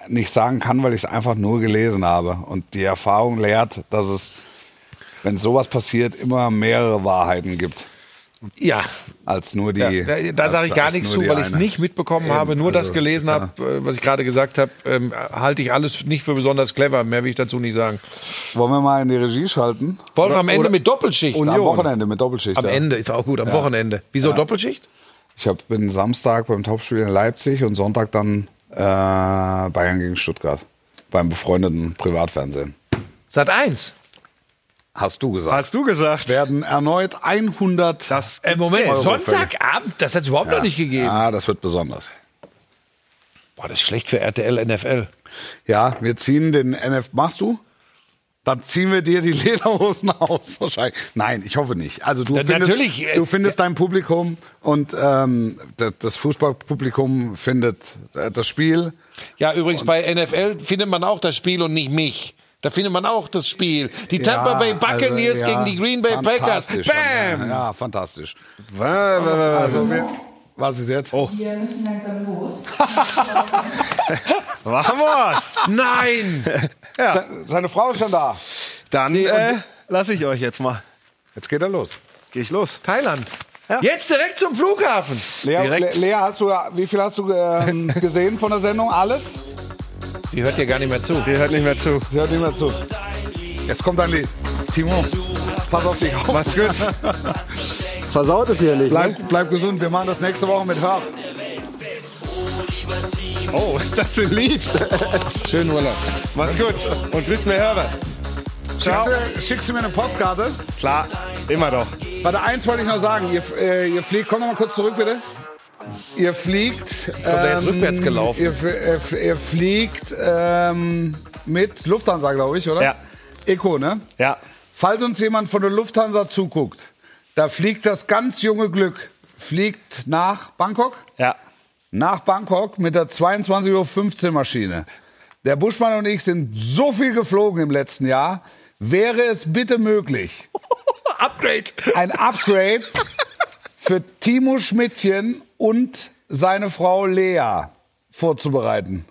nicht sagen kann, weil ich es einfach nur gelesen habe. Und die Erfahrung lehrt, dass es, wenn sowas passiert, immer mehrere Wahrheiten gibt. Ja, Als nur die. Ja, da sage ich gar nichts zu, weil ich es nicht mitbekommen Eben, habe, nur das also, gelesen ja. habe, äh, was ich gerade gesagt habe, ähm, halte ich alles nicht für besonders clever. Mehr will ich dazu nicht sagen. Wollen wir mal in die Regie schalten? Wolf am Ende mit Doppelschicht. Am Wochenende mit Doppelschicht. Am ja. Ende ist auch gut, am Wochenende. Wieso Doppelschicht? Ich hab, bin Samstag beim Topspiel in Leipzig und Sonntag dann äh, Bayern gegen Stuttgart. Beim befreundeten Privatfernsehen. Sat 1. Hast du gesagt. Hast du gesagt? werden erneut 100. Das Äh, Moment, Euro Sonntagabend? Das hat es überhaupt noch nicht gegeben. Ja, das wird besonders. Boah, das ist schlecht für RTL, NFL. Ja, wir ziehen den NF. Machst du? Dann ziehen wir dir die (laughs) Lederhosen aus. Wahrscheinlich. Nein, ich hoffe nicht. Also du Ja, findest, natürlich, äh, du findest dein Publikum und ähm, das- Fußballpublikum findet äh, das Spiel. Ja, übrigens bei NFL findet man auch das Spiel und nicht mich. Da findet man auch das Spiel. Die Tampa Ja, Bay Buccaneers also, ja, gegen die Green Bay Packers. fantastisch. Bam! Ja, fantastisch. Also wir, was ist jetzt? Oh. Wir müssen langsam los. (laughs) Vamos! Nein! Se- Seine Frau ist schon da. Dann äh, lasse ich euch jetzt mal. Jetzt geht er los. Gehe ich los. Thailand. Jetzt direkt zum Flughafen. Lea, Direkt. Le- Lea hast du, wie viel hast du ähm, gesehen von der Sendung? Alles? Die hört dir gar nicht mehr zu. Die hört nicht mehr zu. Sie hört nicht mehr zu. Jetzt kommt ein Lied. Timo, pass auf dich auf. Macht's gut. (laughs) Versaut es hier nicht. Ne? Bleib, bleib gesund. Wir machen das nächste Woche mit Herb. Oh, was ist das für ein Lied? Schönen Urlaub. Macht's gut. Und grüßt mir Herbert. Ciao. Schickst du, schickst du mir eine Postkarte? Klar, immer doch. Warte, eins wollte ich noch sagen. Ihr, äh, ihr fliegt, komm noch mal kurz zurück, bitte. Ihr fliegt. Jetzt kommt er jetzt rückwärts gelaufen. Ihr, ihr fliegt ähm, mit Lufthansa, glaube ich, oder? Ja. Eco, ne? Ja. Falls uns jemand von der Lufthansa zuguckt, da fliegt das ganz junge Glück. Fliegt nach Bangkok? Ja. Nach Bangkok mit der 22.15 Uhr Maschine. Der Buschmann und ich sind so viel geflogen im letzten Jahr. Wäre es bitte möglich, (laughs) Upgrade. ein Upgrade für Timo Schmidtchen und seine Frau Lea vorzubereiten.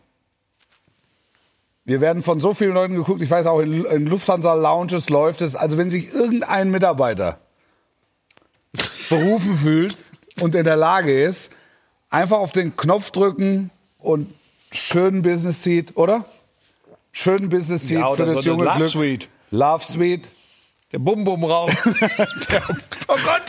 Wir werden von so vielen Leuten geguckt. Ich weiß auch, in, in Lufthansa-Lounges läuft es. Also wenn sich irgendein Mitarbeiter berufen fühlt und in der Lage ist, einfach auf den Knopf drücken und schönen Business Seat, oder? Schönen Business Seat Ja, für das so junge Love Glück. Suite. Love Suite. Der Bum-Bum-Raum. (laughs) Oh Gott,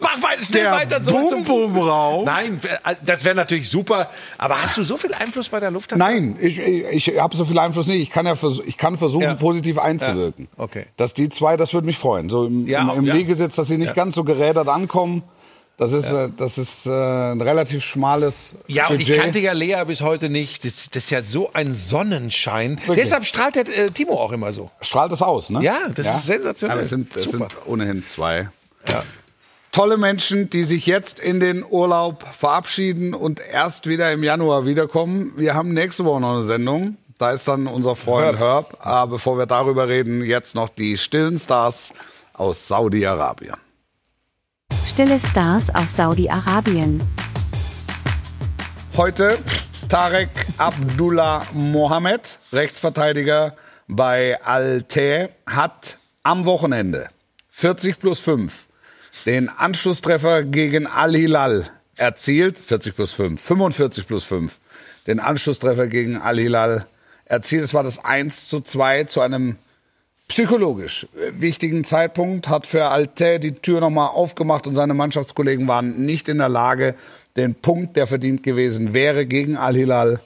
mach weiter, schnell Der weiter. zum- Bum-Bum-Raum? Nein, das wäre natürlich super. Aber hast du so viel Einfluss bei der Lufthansa? Nein, ich, ich, ich habe so viel Einfluss nicht. Ich kann ja vers ich kann versuchen, Ja. positiv einzuwirken. Ja, okay. Dass die zwei, das würde mich freuen. So im, Ja, im, im. Liegesitz, dass sie nicht ganz so gerädert ankommen. Das ist, äh, das ist äh, ein relativ schmales Ja, und ich Budget. kannte ja Lea bis heute nicht. Das, das ist ja so ein Sonnenschein. Wirklich? Deshalb strahlt der äh, Timo auch immer so. Strahlt es aus, ne? Ja, das ist sensationell. Aber es sind, es sind ohnehin zwei. Ja. Tolle Menschen, die sich jetzt in den Urlaub verabschieden und erst wieder im Januar wiederkommen. Wir haben nächste Woche noch eine Sendung. Da ist dann unser Freund Herb. Aber bevor wir darüber reden, jetzt noch die stillen Stars aus Saudi-Arabien. Stille Stars aus Saudi-Arabien. Heute Tarek Abdullah Mohammed, Rechtsverteidiger bei Al-Teh, hat am Wochenende 40 plus 5 den Anschlusstreffer gegen Al-Hilal erzielt. 40 plus 5, 45 plus 5. Den Anschlusstreffer gegen Al-Hilal erzielt. Es war das 1 zu 2 zu einem psychologisch äh, wichtigen Zeitpunkt, hat für Alte die Tür nochmal aufgemacht und seine Mannschaftskollegen waren nicht in der Lage, den Punkt, der verdient gewesen wäre, gegen Al-Hilal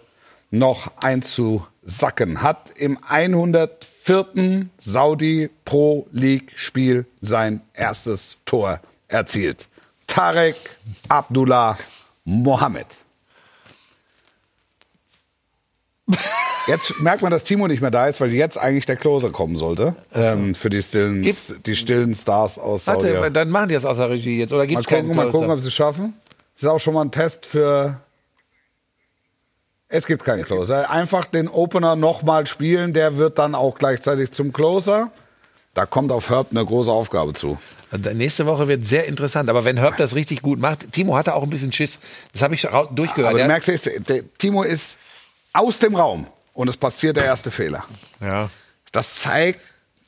noch einzusacken. Hat im 104. Saudi Pro League Spiel sein erstes Tor erzielt. Tarek Abdullah Mohammed. Jetzt merkt man, dass Timo nicht mehr da ist, weil jetzt eigentlich der Closer kommen sollte. Ähm, für die stillen, Gibt's- die stillen Stars aus Saudi. Warte, Mal dann machen die das aus der Regie jetzt. Oder gibt's keinen gucken, mal Closer? gucken, ob sie es schaffen. Das ist auch schon mal ein Test für. Es gibt keinen Closer. Einfach den Opener nochmal spielen, der wird dann auch gleichzeitig zum Closer. Da kommt auf Herb eine große Aufgabe zu. Nächste Woche wird sehr interessant. Aber wenn Herb das richtig gut macht, Timo hatte auch ein bisschen Schiss. Das habe ich durchgehört. Aber du merkst, jetzt, der Timo ist aus dem Raum und es passiert der erste Fehler. ja. Das zeigt,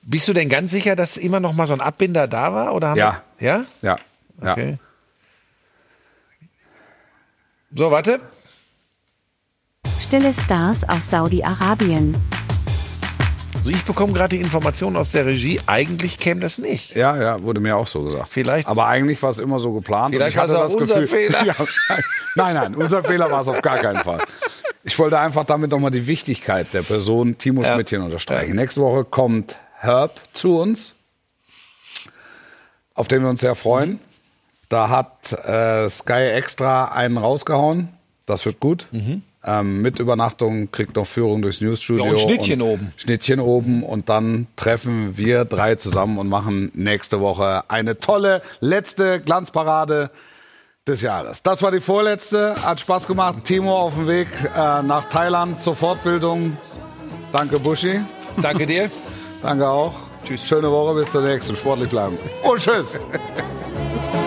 Bist du denn ganz sicher, dass immer noch mal so ein Abbinder da war? Oder haben Ja. Wir, ja? ja, ja. Okay. So, warte. Stille Stars aus Saudi-Arabien. Also ich bekomme gerade die Information aus der Regie, eigentlich käme das nicht. Ja, ja, wurde mir auch so gesagt. Vielleicht- Aber eigentlich war es immer so geplant. Vielleicht und ich hatte das unser Gefühl, Fehler. (laughs) Ja, nein, nein, unser Fehler war es auf gar keinen Fall. Ich wollte einfach damit nochmal die Wichtigkeit der Person Timo Ja. Schmidtchen unterstreichen. Nächste Woche kommt Herb zu uns, auf den wir uns sehr freuen. Da hat äh, Sky extra einen rausgehauen. Das wird gut. Mhm. ähm, mit Übernachtung, kriegt noch Führung durchs Newsstudio. Ja, und Schnittchen oben. Schnittchen oben und dann treffen wir drei zusammen und machen nächste Woche eine tolle letzte Glanzparade des Jahres. Das war die vorletzte. Hat Spaß gemacht. Timo auf dem Weg äh, nach Thailand zur Fortbildung. Danke, Buschi. Danke dir. Danke auch. Tschüss. Schöne Woche, bis zur nächsten. Sportlich bleiben. Und tschüss. (laughs)